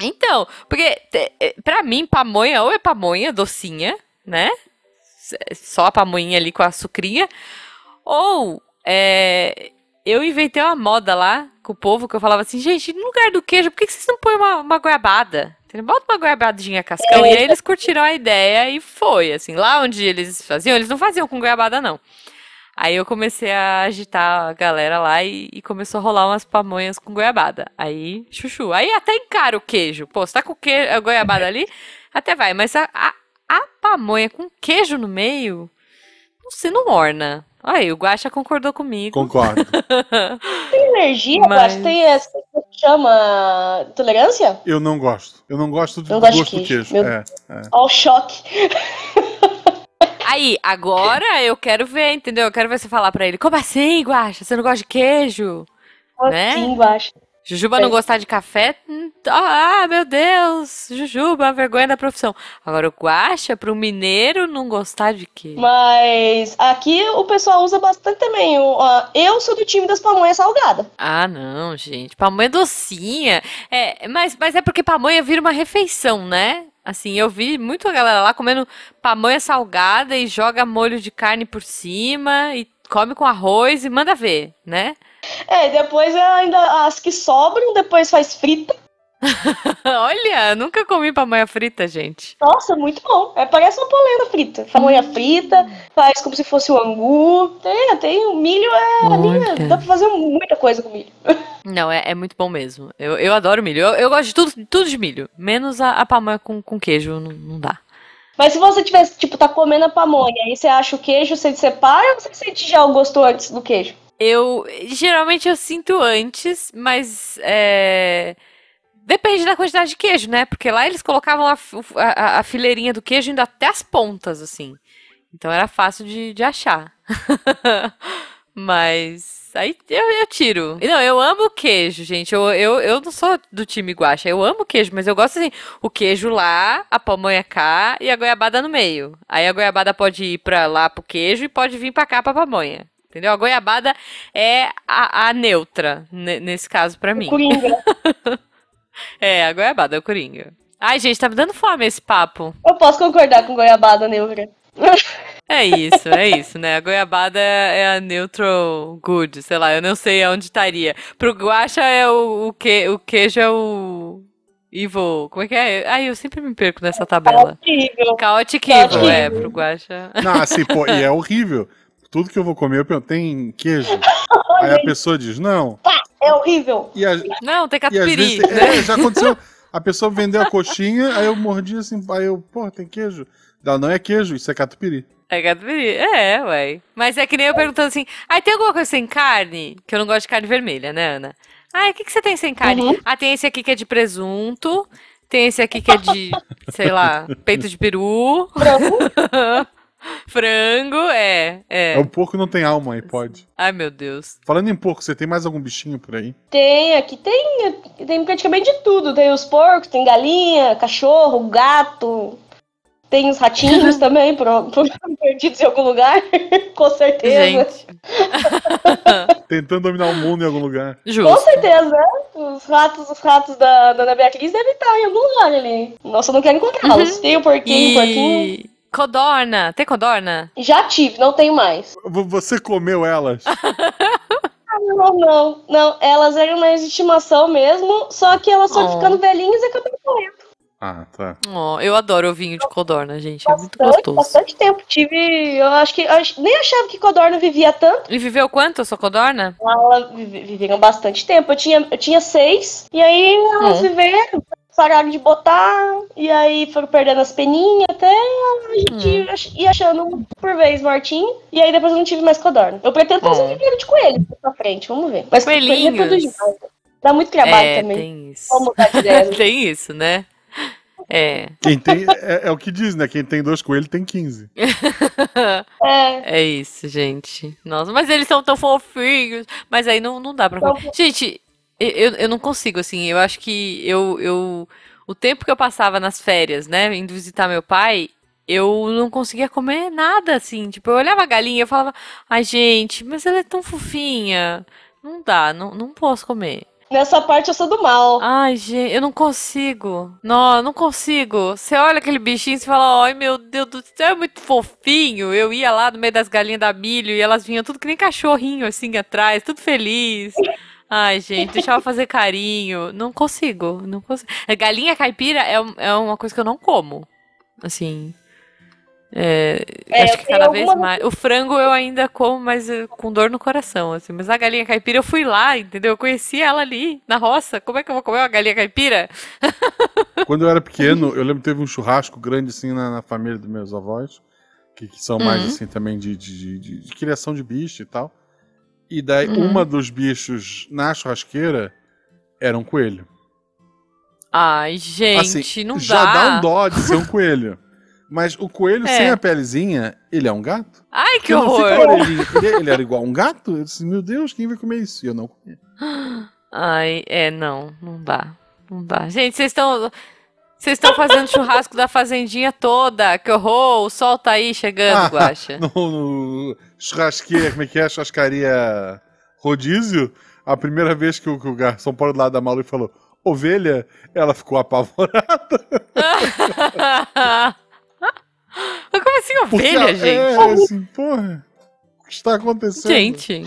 [SPEAKER 1] Então, porque eh, pra mim, pamonha ou é pamonha docinha, né? Só a pamonha ali com a sucrinha. Ou é, eu inventei uma moda lá com o povo que eu falava assim, gente, no lugar do queijo, por que vocês não põem uma, uma goiabada? Bota uma goiabadinha cascão.
[SPEAKER 3] É,
[SPEAKER 1] E aí eles curtiram a ideia e foi, assim. Lá onde eles faziam, eles não faziam com goiabada, não. Aí eu comecei a agitar a galera lá e, e começou a rolar umas pamonhas com goiabada. Aí, chuchu. Aí até encara o queijo. Pô, você tá com o que, a goiabada ali, até vai. Mas a, a, a pamonha com queijo no meio, você não orna. Aí, o Guaxa concordou comigo.
[SPEAKER 2] Concordo.
[SPEAKER 3] Tem energia,
[SPEAKER 1] Mas-
[SPEAKER 3] mas... tem essa que chama tolerância?
[SPEAKER 2] Eu não gosto. Eu não gosto do
[SPEAKER 3] Não gosto de
[SPEAKER 2] gosto do
[SPEAKER 3] queijo.
[SPEAKER 2] queijo.
[SPEAKER 3] Meu-
[SPEAKER 2] É, é.
[SPEAKER 3] Ó, o choque.
[SPEAKER 1] Aí, agora eu quero ver, entendeu? Eu quero ver você falar pra ele. Como assim, Guaxa? Você não gosta de queijo? Né?
[SPEAKER 3] Assim embaixo.
[SPEAKER 1] Jujuba não
[SPEAKER 3] É.
[SPEAKER 1] gostar de café? hum, Ah, meu Deus! Jujuba, a vergonha da profissão. Agora, o Guaxa, pro mineiro, não gostar de queijo.
[SPEAKER 3] Mas aqui o pessoal usa bastante também. O- Eu sou do time das pamonhas salgadas.
[SPEAKER 1] Ah, não, gente. Pamonha docinha. É, mas, mas é porque pamonha vira uma refeição, né? Assim, eu vi muito a galera lá comendo pamonha salgada e joga molho de carne por cima e come com arroz e manda ver, né?
[SPEAKER 3] É, depois ainda as que sobram, depois faz frita.
[SPEAKER 1] Olha, nunca comi pamonha frita, gente.
[SPEAKER 3] Nossa, muito bom. É, parece uma polenta frita. Pamonha frita, faz como se fosse o angu. Tem, tem o milho, é, minha, dá pra fazer muita coisa com milho.
[SPEAKER 1] Não, é, é muito bom mesmo. Eu, eu adoro milho. Eu, eu gosto de tudo, tudo de milho. Menos a, a pamonha com, com queijo, não, não dá.
[SPEAKER 3] Mas se você tivesse, tipo, tá comendo a pamonha e você acha o queijo, você separa ou você sente já o gosto antes do queijo?
[SPEAKER 1] Eu geralmente eu sinto antes, mas é, depende da quantidade de queijo, né? Porque lá eles colocavam a, a- a fileirinha do queijo indo até as pontas, assim. Então era fácil de, de achar. mas aí eu, eu tiro. Não, eu amo queijo, gente. Eu, eu, eu não sou do time guaxa. Eu amo queijo, mas eu gosto assim: o queijo lá, a pamonha cá e a goiabada no meio. Aí a goiabada pode ir pra lá pro queijo e pode vir pra cá pra pamonha. Entendeu? A goiabada é a, a neutra, ne- nesse caso, pra mim.
[SPEAKER 3] Coringa.
[SPEAKER 1] É, a goiabada é o coringa. Ai, gente, tá me dando fome esse papo.
[SPEAKER 3] Eu posso concordar com goiabada neutra.
[SPEAKER 1] É isso, é isso, né? A goiabada é é a neutral good, sei lá, eu não sei aonde estaria. Pro guacha é o, o, que, o queijo é o evil, como é que é? Ai, eu sempre me perco nessa tabela. Chaotic evil, é,
[SPEAKER 3] evil.
[SPEAKER 1] pro guacha.
[SPEAKER 2] Não, assim, pô, e é horrível. Tudo que eu vou comer, eu pergunto, tem queijo? Aí a pessoa diz, não.
[SPEAKER 3] É horrível.
[SPEAKER 2] E, a,
[SPEAKER 1] Não, tem
[SPEAKER 2] e
[SPEAKER 1] catupiry,
[SPEAKER 2] vezes,
[SPEAKER 1] né?
[SPEAKER 2] é, já aconteceu, a pessoa vendeu a coxinha, aí eu mordi assim, aí eu, pô, tem queijo? Ela, não é queijo, isso é catupiry.
[SPEAKER 1] É catupiry, é, ué. Mas é que nem eu perguntando assim, ai, tem alguma coisa sem carne? Que eu não gosto de carne vermelha, né, Ana? Ah, o que, que você tem sem carne?
[SPEAKER 3] Uhum.
[SPEAKER 1] Ah, tem esse aqui que é de presunto, tem esse aqui que é de, sei lá, peito de peru,
[SPEAKER 3] Frango.
[SPEAKER 1] é,
[SPEAKER 2] É.
[SPEAKER 1] é.
[SPEAKER 2] O porco não tem alma aí, pode.
[SPEAKER 1] Ai, meu Deus.
[SPEAKER 2] Falando em porco, você tem mais algum bichinho por aí?
[SPEAKER 3] Tem, aqui tem, tem praticamente de tudo. Tem os porcos, tem galinha, cachorro, gato. Tem os ratinhos também, pro- pro- perdidos em algum lugar. Com certeza.
[SPEAKER 1] Gente,
[SPEAKER 2] Tentando dominar o mundo em algum lugar.
[SPEAKER 3] Com
[SPEAKER 1] justo.
[SPEAKER 3] certeza, né? Os ratos, os ratos da, da Ana Beatriz devem estar em algum lugar ali. Nossa, eu não quero encontrá-los. Tem o porquinho, o porquinho.
[SPEAKER 1] Codorna, tem codorna?
[SPEAKER 3] Já tive, não tenho mais.
[SPEAKER 2] Você comeu elas?
[SPEAKER 3] Não, não, não. Elas eram mais de estimação mesmo, só que elas foram
[SPEAKER 1] Oh.
[SPEAKER 3] ficando velhinhas e acabei morrendo.
[SPEAKER 2] Ah, tá.
[SPEAKER 1] Oh, eu adoro o vinho de codorna, gente, é muito
[SPEAKER 3] Bastante,
[SPEAKER 1] gostoso.
[SPEAKER 3] bastante tempo. Tive. Eu acho que. eu nem achava que Codorna vivia tanto.
[SPEAKER 1] E viveu quanto a sua codorna?
[SPEAKER 3] Elas vive- viveram bachante tempo. Eu tinha, eu tinha seis, e aí elas
[SPEAKER 1] Hum.
[SPEAKER 3] viveram, pararam de botar, e aí foram perdendo as peninhas até a gente ach- ir achando um por vez mortinho, e aí depois eu não tive mais codorna. Eu pretendo fazer
[SPEAKER 1] Hum.
[SPEAKER 3] um viveiro de coelho pra frente, vamos ver. Mas coelho
[SPEAKER 1] Coelhinhos.
[SPEAKER 3] reproduz demais. Dá muito trabalho
[SPEAKER 1] é,
[SPEAKER 3] também.
[SPEAKER 1] tem isso.
[SPEAKER 3] Né?
[SPEAKER 1] tem isso, né? É.
[SPEAKER 2] Quem tem. É, é o que diz, né? Quem tem dois coelhos tem 15.
[SPEAKER 3] É,
[SPEAKER 1] É isso, gente. Nossa, mas eles são tão fofinhos. Mas aí não, não dá pra.
[SPEAKER 3] Tão
[SPEAKER 1] Gente, eu, eu não consigo, assim. Eu acho que eu, eu. O tempo que eu passava nas férias, né? Indo visitar meu pai, eu não conseguia comer nada, assim. Tipo, eu olhava a galinha e falava, ai, gente, mas ela é tão fofinha. Não dá, não, não posso comer.
[SPEAKER 3] nessa parte eu sou do mal.
[SPEAKER 1] Ai, gente, eu não consigo. Não, eu não consigo. Você olha aquele bichinho e fala, ai meu Deus do céu, é muito fofinho. Eu ia lá no meio das galinhas da milho e elas vinham tudo que nem cachorrinho assim atrás, tudo feliz. Ai, gente, deixava fazer carinho. Não consigo, não consigo. É, Galinha caipira é, é uma coisa que eu não como. Assim. é,
[SPEAKER 3] É,
[SPEAKER 1] acho que cada vez mais. O frango eu ainda como, mas eh, com dor no coração, assim. Mas a galinha caipira eu fui lá, entendeu? Eu conheci ela ali, na roça. Como é que eu vou comer uma galinha caipira?
[SPEAKER 2] Quando eu era pequeno, eu lembro que teve um churrasco grande assim na, na família dos meus avós, que, que são mais
[SPEAKER 1] Uhum.
[SPEAKER 2] assim também de, de, de- de- de criação de bicho e tal. E daí
[SPEAKER 1] Uhum.
[SPEAKER 2] uma dos bichos na churrasqueira era um coelho.
[SPEAKER 1] Ai, gente,
[SPEAKER 2] assim,
[SPEAKER 1] não
[SPEAKER 2] já
[SPEAKER 1] dá.
[SPEAKER 2] dá um dó de ser um coelho. Mas o coelho
[SPEAKER 1] É.
[SPEAKER 2] sem a pelezinha, ele é um gato?
[SPEAKER 1] Ai, que
[SPEAKER 2] Porque
[SPEAKER 1] horror.
[SPEAKER 2] Ele, ele era igual a um gato? Eu disse, meu Deus, quem vai comer isso? E eu não comi.
[SPEAKER 1] Ai, é, não, não dá. Não dá. Gente, vocês estão. Vocês estão fazendo churrasco da fazendinha toda. Que horror! O sol tá aí chegando, Guaxa.
[SPEAKER 2] No, no churrasqueira, como é que é? Churrascaria rodízio. A primeira vez que o, que o garçom parou do lado da Malu e falou ovelha, ela ficou apavorada.
[SPEAKER 1] Como assim,
[SPEAKER 2] Porque
[SPEAKER 1] ovelha,
[SPEAKER 2] ela-
[SPEAKER 1] gente?
[SPEAKER 2] É, assim, porra. O que está acontecendo?
[SPEAKER 1] Gente.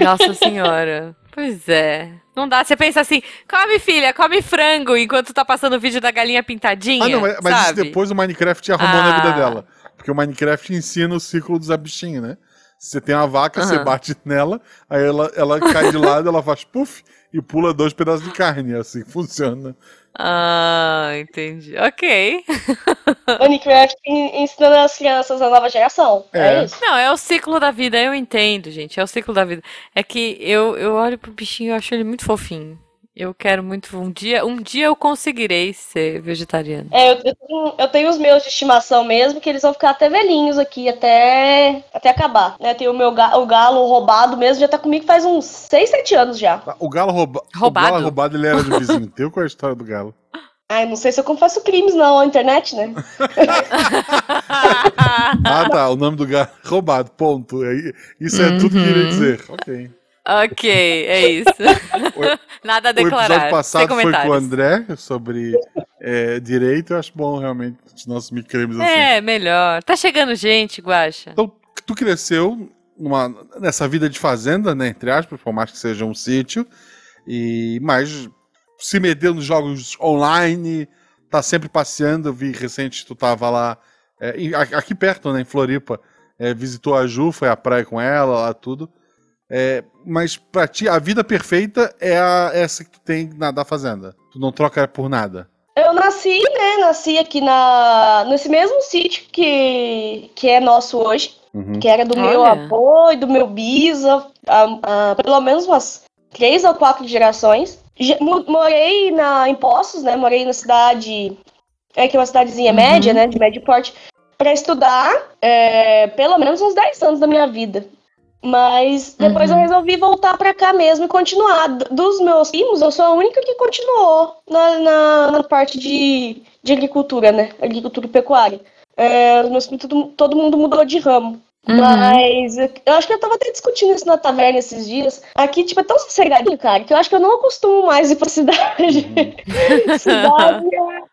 [SPEAKER 1] Nossa senhora. Pois é. Não dá. Você pensa assim, come filha, come frango, enquanto tá passando o vídeo da galinha pintadinha.
[SPEAKER 2] Ah, não, mas, mas depois o Minecraft arrumou na
[SPEAKER 1] Ah.
[SPEAKER 2] vida dela. Porque o Minecraft ensina o ciclo dos bichinhos, né? Você tem a vaca, você
[SPEAKER 1] Aham.
[SPEAKER 2] bate nela, aí ela, ela cai de lado, ela faz puff e pula dois pedaços de carne. É assim que funciona.
[SPEAKER 1] Ah, entendi. Ok.
[SPEAKER 3] Minecraft en- ensinando as crianças a nova geração. É,
[SPEAKER 2] É.
[SPEAKER 3] isso.
[SPEAKER 1] Não, é o ciclo da vida, eu entendo, gente. É o ciclo da vida. É que eu, eu olho pro bichinho e acho ele muito fofinho. Eu quero muito. Um dia, um dia eu conseguirei ser vegetariano.
[SPEAKER 3] É, eu, eu tenho, eu tenho os meus de estimação mesmo, que eles vão ficar até velhinhos aqui, até, até acabar. Né? Tem o meu ga- o galo roubado mesmo, já tá comigo faz uns 6, 7 anos já.
[SPEAKER 2] O galo rouba...
[SPEAKER 1] Roubado?
[SPEAKER 2] O galo roubado, ele era do vizinho teu? Qual é a história do galo?
[SPEAKER 3] Ai, não sei se eu confesso crimes, não, na internet, né?
[SPEAKER 2] Ah, tá. O nome do lugar roubado. Ponto. Aí, Isso é tudo que eu queria
[SPEAKER 1] Uhum.
[SPEAKER 2] dizer. Ok.
[SPEAKER 1] Ok, é isso. Nada a
[SPEAKER 2] O episódio
[SPEAKER 1] declarar.
[SPEAKER 2] Passado foi com o. André sobre é, direito. Eu acho bom, realmente, os nossos micremes assim.
[SPEAKER 1] É, melhor. Tá chegando gente, Guaxa.
[SPEAKER 2] Então, tu cresceu numa, nessa vida de fazenda, né? Entre aspas, por mais que seja um sítio. E, mas se meteu nos jogos online, tá sempre passeando. Eu vi recente tu tava lá, é, aqui perto, né? Em Floripa. é, visitou a Ju, foi à praia com ela, lá tudo. É, mas pra ti, a vida perfeita é a- essa que tu tem na da fazenda. Tu não troca por nada.
[SPEAKER 3] Eu nasci, né? Nasci aqui na, nesse mesmo sítio que, que é nosso hoje,
[SPEAKER 2] Uhum.
[SPEAKER 3] que era do meu
[SPEAKER 1] Olha.
[SPEAKER 3] avô e do meu bisa, há- há pelo menos umas três ou quatro gerações. Morei na, em Poços, né? Morei na cidade, é que é uma cidadezinha
[SPEAKER 1] Uhum.
[SPEAKER 3] média, né? De médio porte, para estudar é, pelo menos uns 10 anos da minha vida. Mas depois
[SPEAKER 1] Uhum.
[SPEAKER 3] eu resolvi voltar pra cá mesmo e continuar. Dos meus primos, eu sou a única que continuou na, na, na parte de, de agricultura, né? Agricultura e pecuária. É, meus primos, todo, todo mundo mudou de ramo.
[SPEAKER 1] Uhum.
[SPEAKER 3] Mas eu eu acho que eu tava até discutindo isso na taverna esses dias. Aqui, tipo, é tão sossegadinho, cara, que eu acho que eu não acostumo mais ir pra cidade. cidade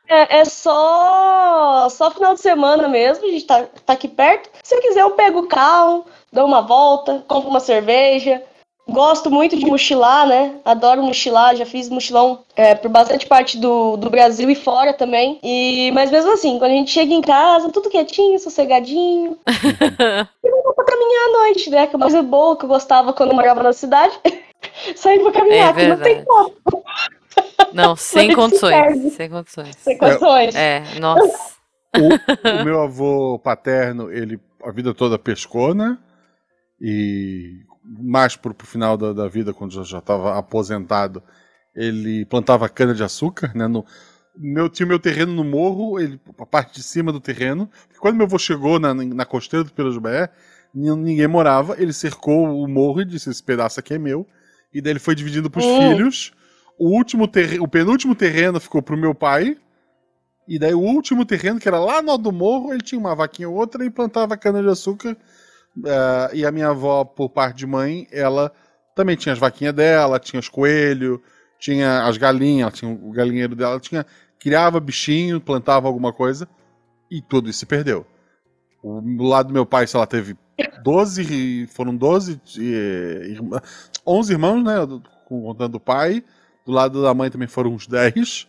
[SPEAKER 3] é, é só, só final de semana mesmo, a gente tá, tá aqui perto. Se eu quiser, eu pego o carro, dou uma volta, compro uma cerveja. Gosto muito de mochilar, né? Adoro mochilar, já fiz mochilão é, por bastante parte do, do Brasil e fora também. E, mas mesmo assim, quando a gente chega em casa, tudo quietinho, sossegadinho. Eu vou pra caminhar à noite, né? Que é uma coisa boa que eu gostava quando eu morava na cidade. Sair pra caminhar,
[SPEAKER 1] É
[SPEAKER 3] que não tem como,
[SPEAKER 1] Não, sem condições. Sem condições.
[SPEAKER 3] sem condições.
[SPEAKER 1] É, nossa.
[SPEAKER 2] O, o meu avô paterno, ele a vida toda pescou, né? E mais pro, pro final da, da vida, quando já- já estava aposentado, ele plantava cana de açúcar, né? No, meu, tinha o meu terreno no morro, ele, a parte de cima do terreno. Quando meu avô chegou na, na costeira do Pirajubé, nin- ninguém morava, ele cercou o morro e disse: Esse pedaço aqui é meu. E daí ele foi dividindo pros
[SPEAKER 3] Hum.
[SPEAKER 2] filhos. O último terreno, o penúltimo terreno ficou pro meu pai. E daí o último terreno, que era lá no alto do morro, ele tinha uma vaquinha ou outra e plantava cana-de-açúcar. Ah, e a minha avó, por parte de mãe, ela também tinha as vaquinhas dela, tinha os coelhos, tinha as galinhas, tinha o galinheiro dela, ela tinha, criava bichinho, plantava alguma coisa, e tudo isso se perdeu. O, do lado do meu pai, sei lá, teve 12, ri- foram 12, eh, irmã- 11 irmãos, né, do- contando o pai. Do lado da mãe também foram uns 10.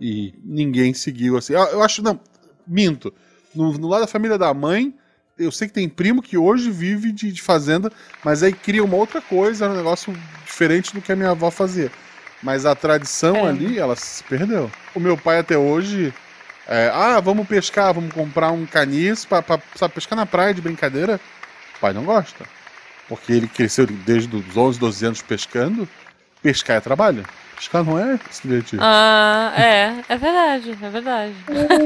[SPEAKER 2] E ninguém seguiu assim. Eu, eu acho, não, minto. No, no lado da família da mãe, eu sei que tem primo que hoje vive de, de fazenda, mas aí cria uma outra coisa, é um negócio diferente do que a minha avó fazia. Mas a tradição
[SPEAKER 1] É.
[SPEAKER 2] ali, ela se perdeu. O meu pai até hoje. é, ah, vamos pescar, vamos comprar um caniço pra, pra sabe, pescar na praia de brincadeira. O pai não gosta. Porque ele cresceu desde os 11, 12 anos pescando. Pescar é trabalho. Pescar não é se divertir.
[SPEAKER 1] Ah, é, é verdade, é verdade.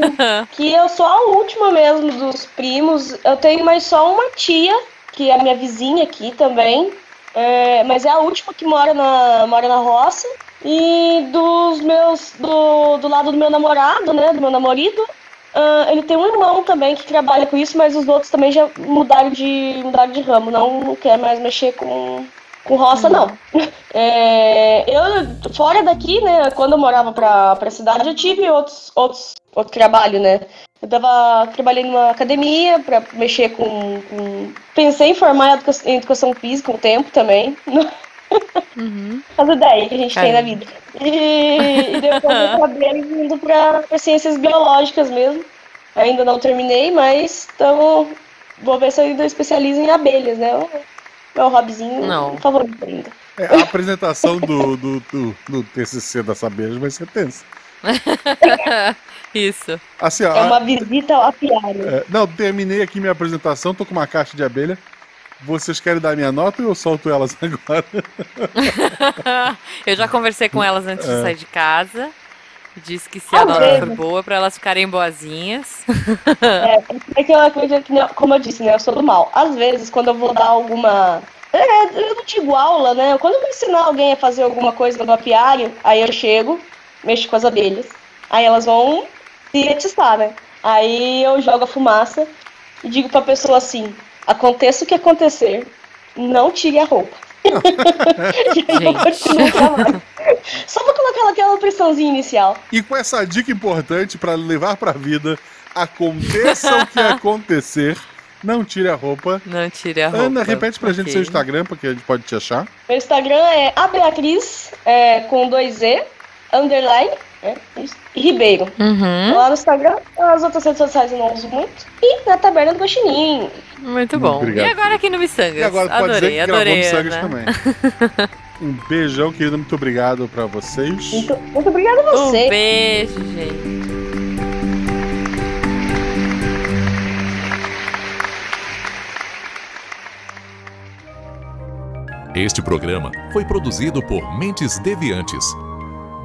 [SPEAKER 3] Que eu sou a última mesmo dos primos. Eu tenho mais só uma tia, que é a minha vizinha aqui também. É, mas é a última que mora na, mora na roça. E dos meus. Do, do lado do meu namorado, né? Do meu namorado. ah, ele tem um irmão também que trabalha com isso, mas os outros também já mudaram de, mudaram de ramo. Não, não quer mais mexer com, com roça, não. É, eu, fora daqui, né, quando eu morava pra, pra cidade, eu tive outros, outros, outro trabalho, né? Eu tava, trabalhei numa academia pra mexer com, com- Pensei em formar em educa- em educação física um tempo também.
[SPEAKER 1] Uhum.
[SPEAKER 3] As ideias que a gente tem na vida. E, e depois eu acabei indo pra, pra ciências biológicas mesmo. Ainda não terminei, mas então vou ver se eu ainda especializo em abelhas, né? O Meu hobbyzinho
[SPEAKER 1] Não.
[SPEAKER 3] favorito ainda.
[SPEAKER 2] É, a apresentação do, do, do, do TCC da Sabeja vai ser tensa.
[SPEAKER 1] Isso.
[SPEAKER 2] Assim, ó,
[SPEAKER 3] É uma visita ao apiário.
[SPEAKER 2] é, não, terminei aqui minha apresentação, tô com uma caixa de abelha. Vocês querem dar minha nota ou eu solto elas agora?
[SPEAKER 1] Eu já conversei com elas antes de
[SPEAKER 2] É.
[SPEAKER 1] sair de casa. Disse que se a nota
[SPEAKER 3] vezes.
[SPEAKER 1] for boa, pra elas ficarem boazinhas.
[SPEAKER 3] É que eu acredito que, como eu disse, né? Eu sou do mal. Às vezes, quando eu vou dar alguma. É, eu não digo aula, né? Quando eu vou ensinar alguém a fazer alguma coisa no apiário, aí eu chego, mexo com as abelhas. Aí elas vão se atiçar, né? Aí eu jogo a fumaça e digo pra pessoa assim: aconteça o que acontecer, não tire a roupa. Só pra colocar aquela pressãozinha inicial.
[SPEAKER 2] E com essa dica importante pra levar pra vida, aconteça o que acontecer, não tire a roupa.
[SPEAKER 1] Não tire a roupa.
[SPEAKER 2] Ana, repete pra gente
[SPEAKER 1] Ok.
[SPEAKER 2] seu Instagram, porque a gente pode te achar.
[SPEAKER 3] Meu Instagram é a Beatriz, é, com dois E, underline, é, e Ribeiro.
[SPEAKER 1] Uhum.
[SPEAKER 3] Lá no Instagram, as outras redes sociais eu não uso muito. E na taberna do Guaxinim.
[SPEAKER 1] Muito bom.
[SPEAKER 2] Obrigado.
[SPEAKER 1] E agora aqui no Missangas?
[SPEAKER 2] E agora pode
[SPEAKER 1] adorei,
[SPEAKER 2] dizer que gravou
[SPEAKER 1] adorei. Ana.
[SPEAKER 2] também. Um beijão, querido. Muito obrigado pra vocês.
[SPEAKER 3] Muito, muito obrigada a
[SPEAKER 1] Um
[SPEAKER 3] você.
[SPEAKER 1] beijo, gente.
[SPEAKER 4] Este programa foi produzido por Mentes Deviantes.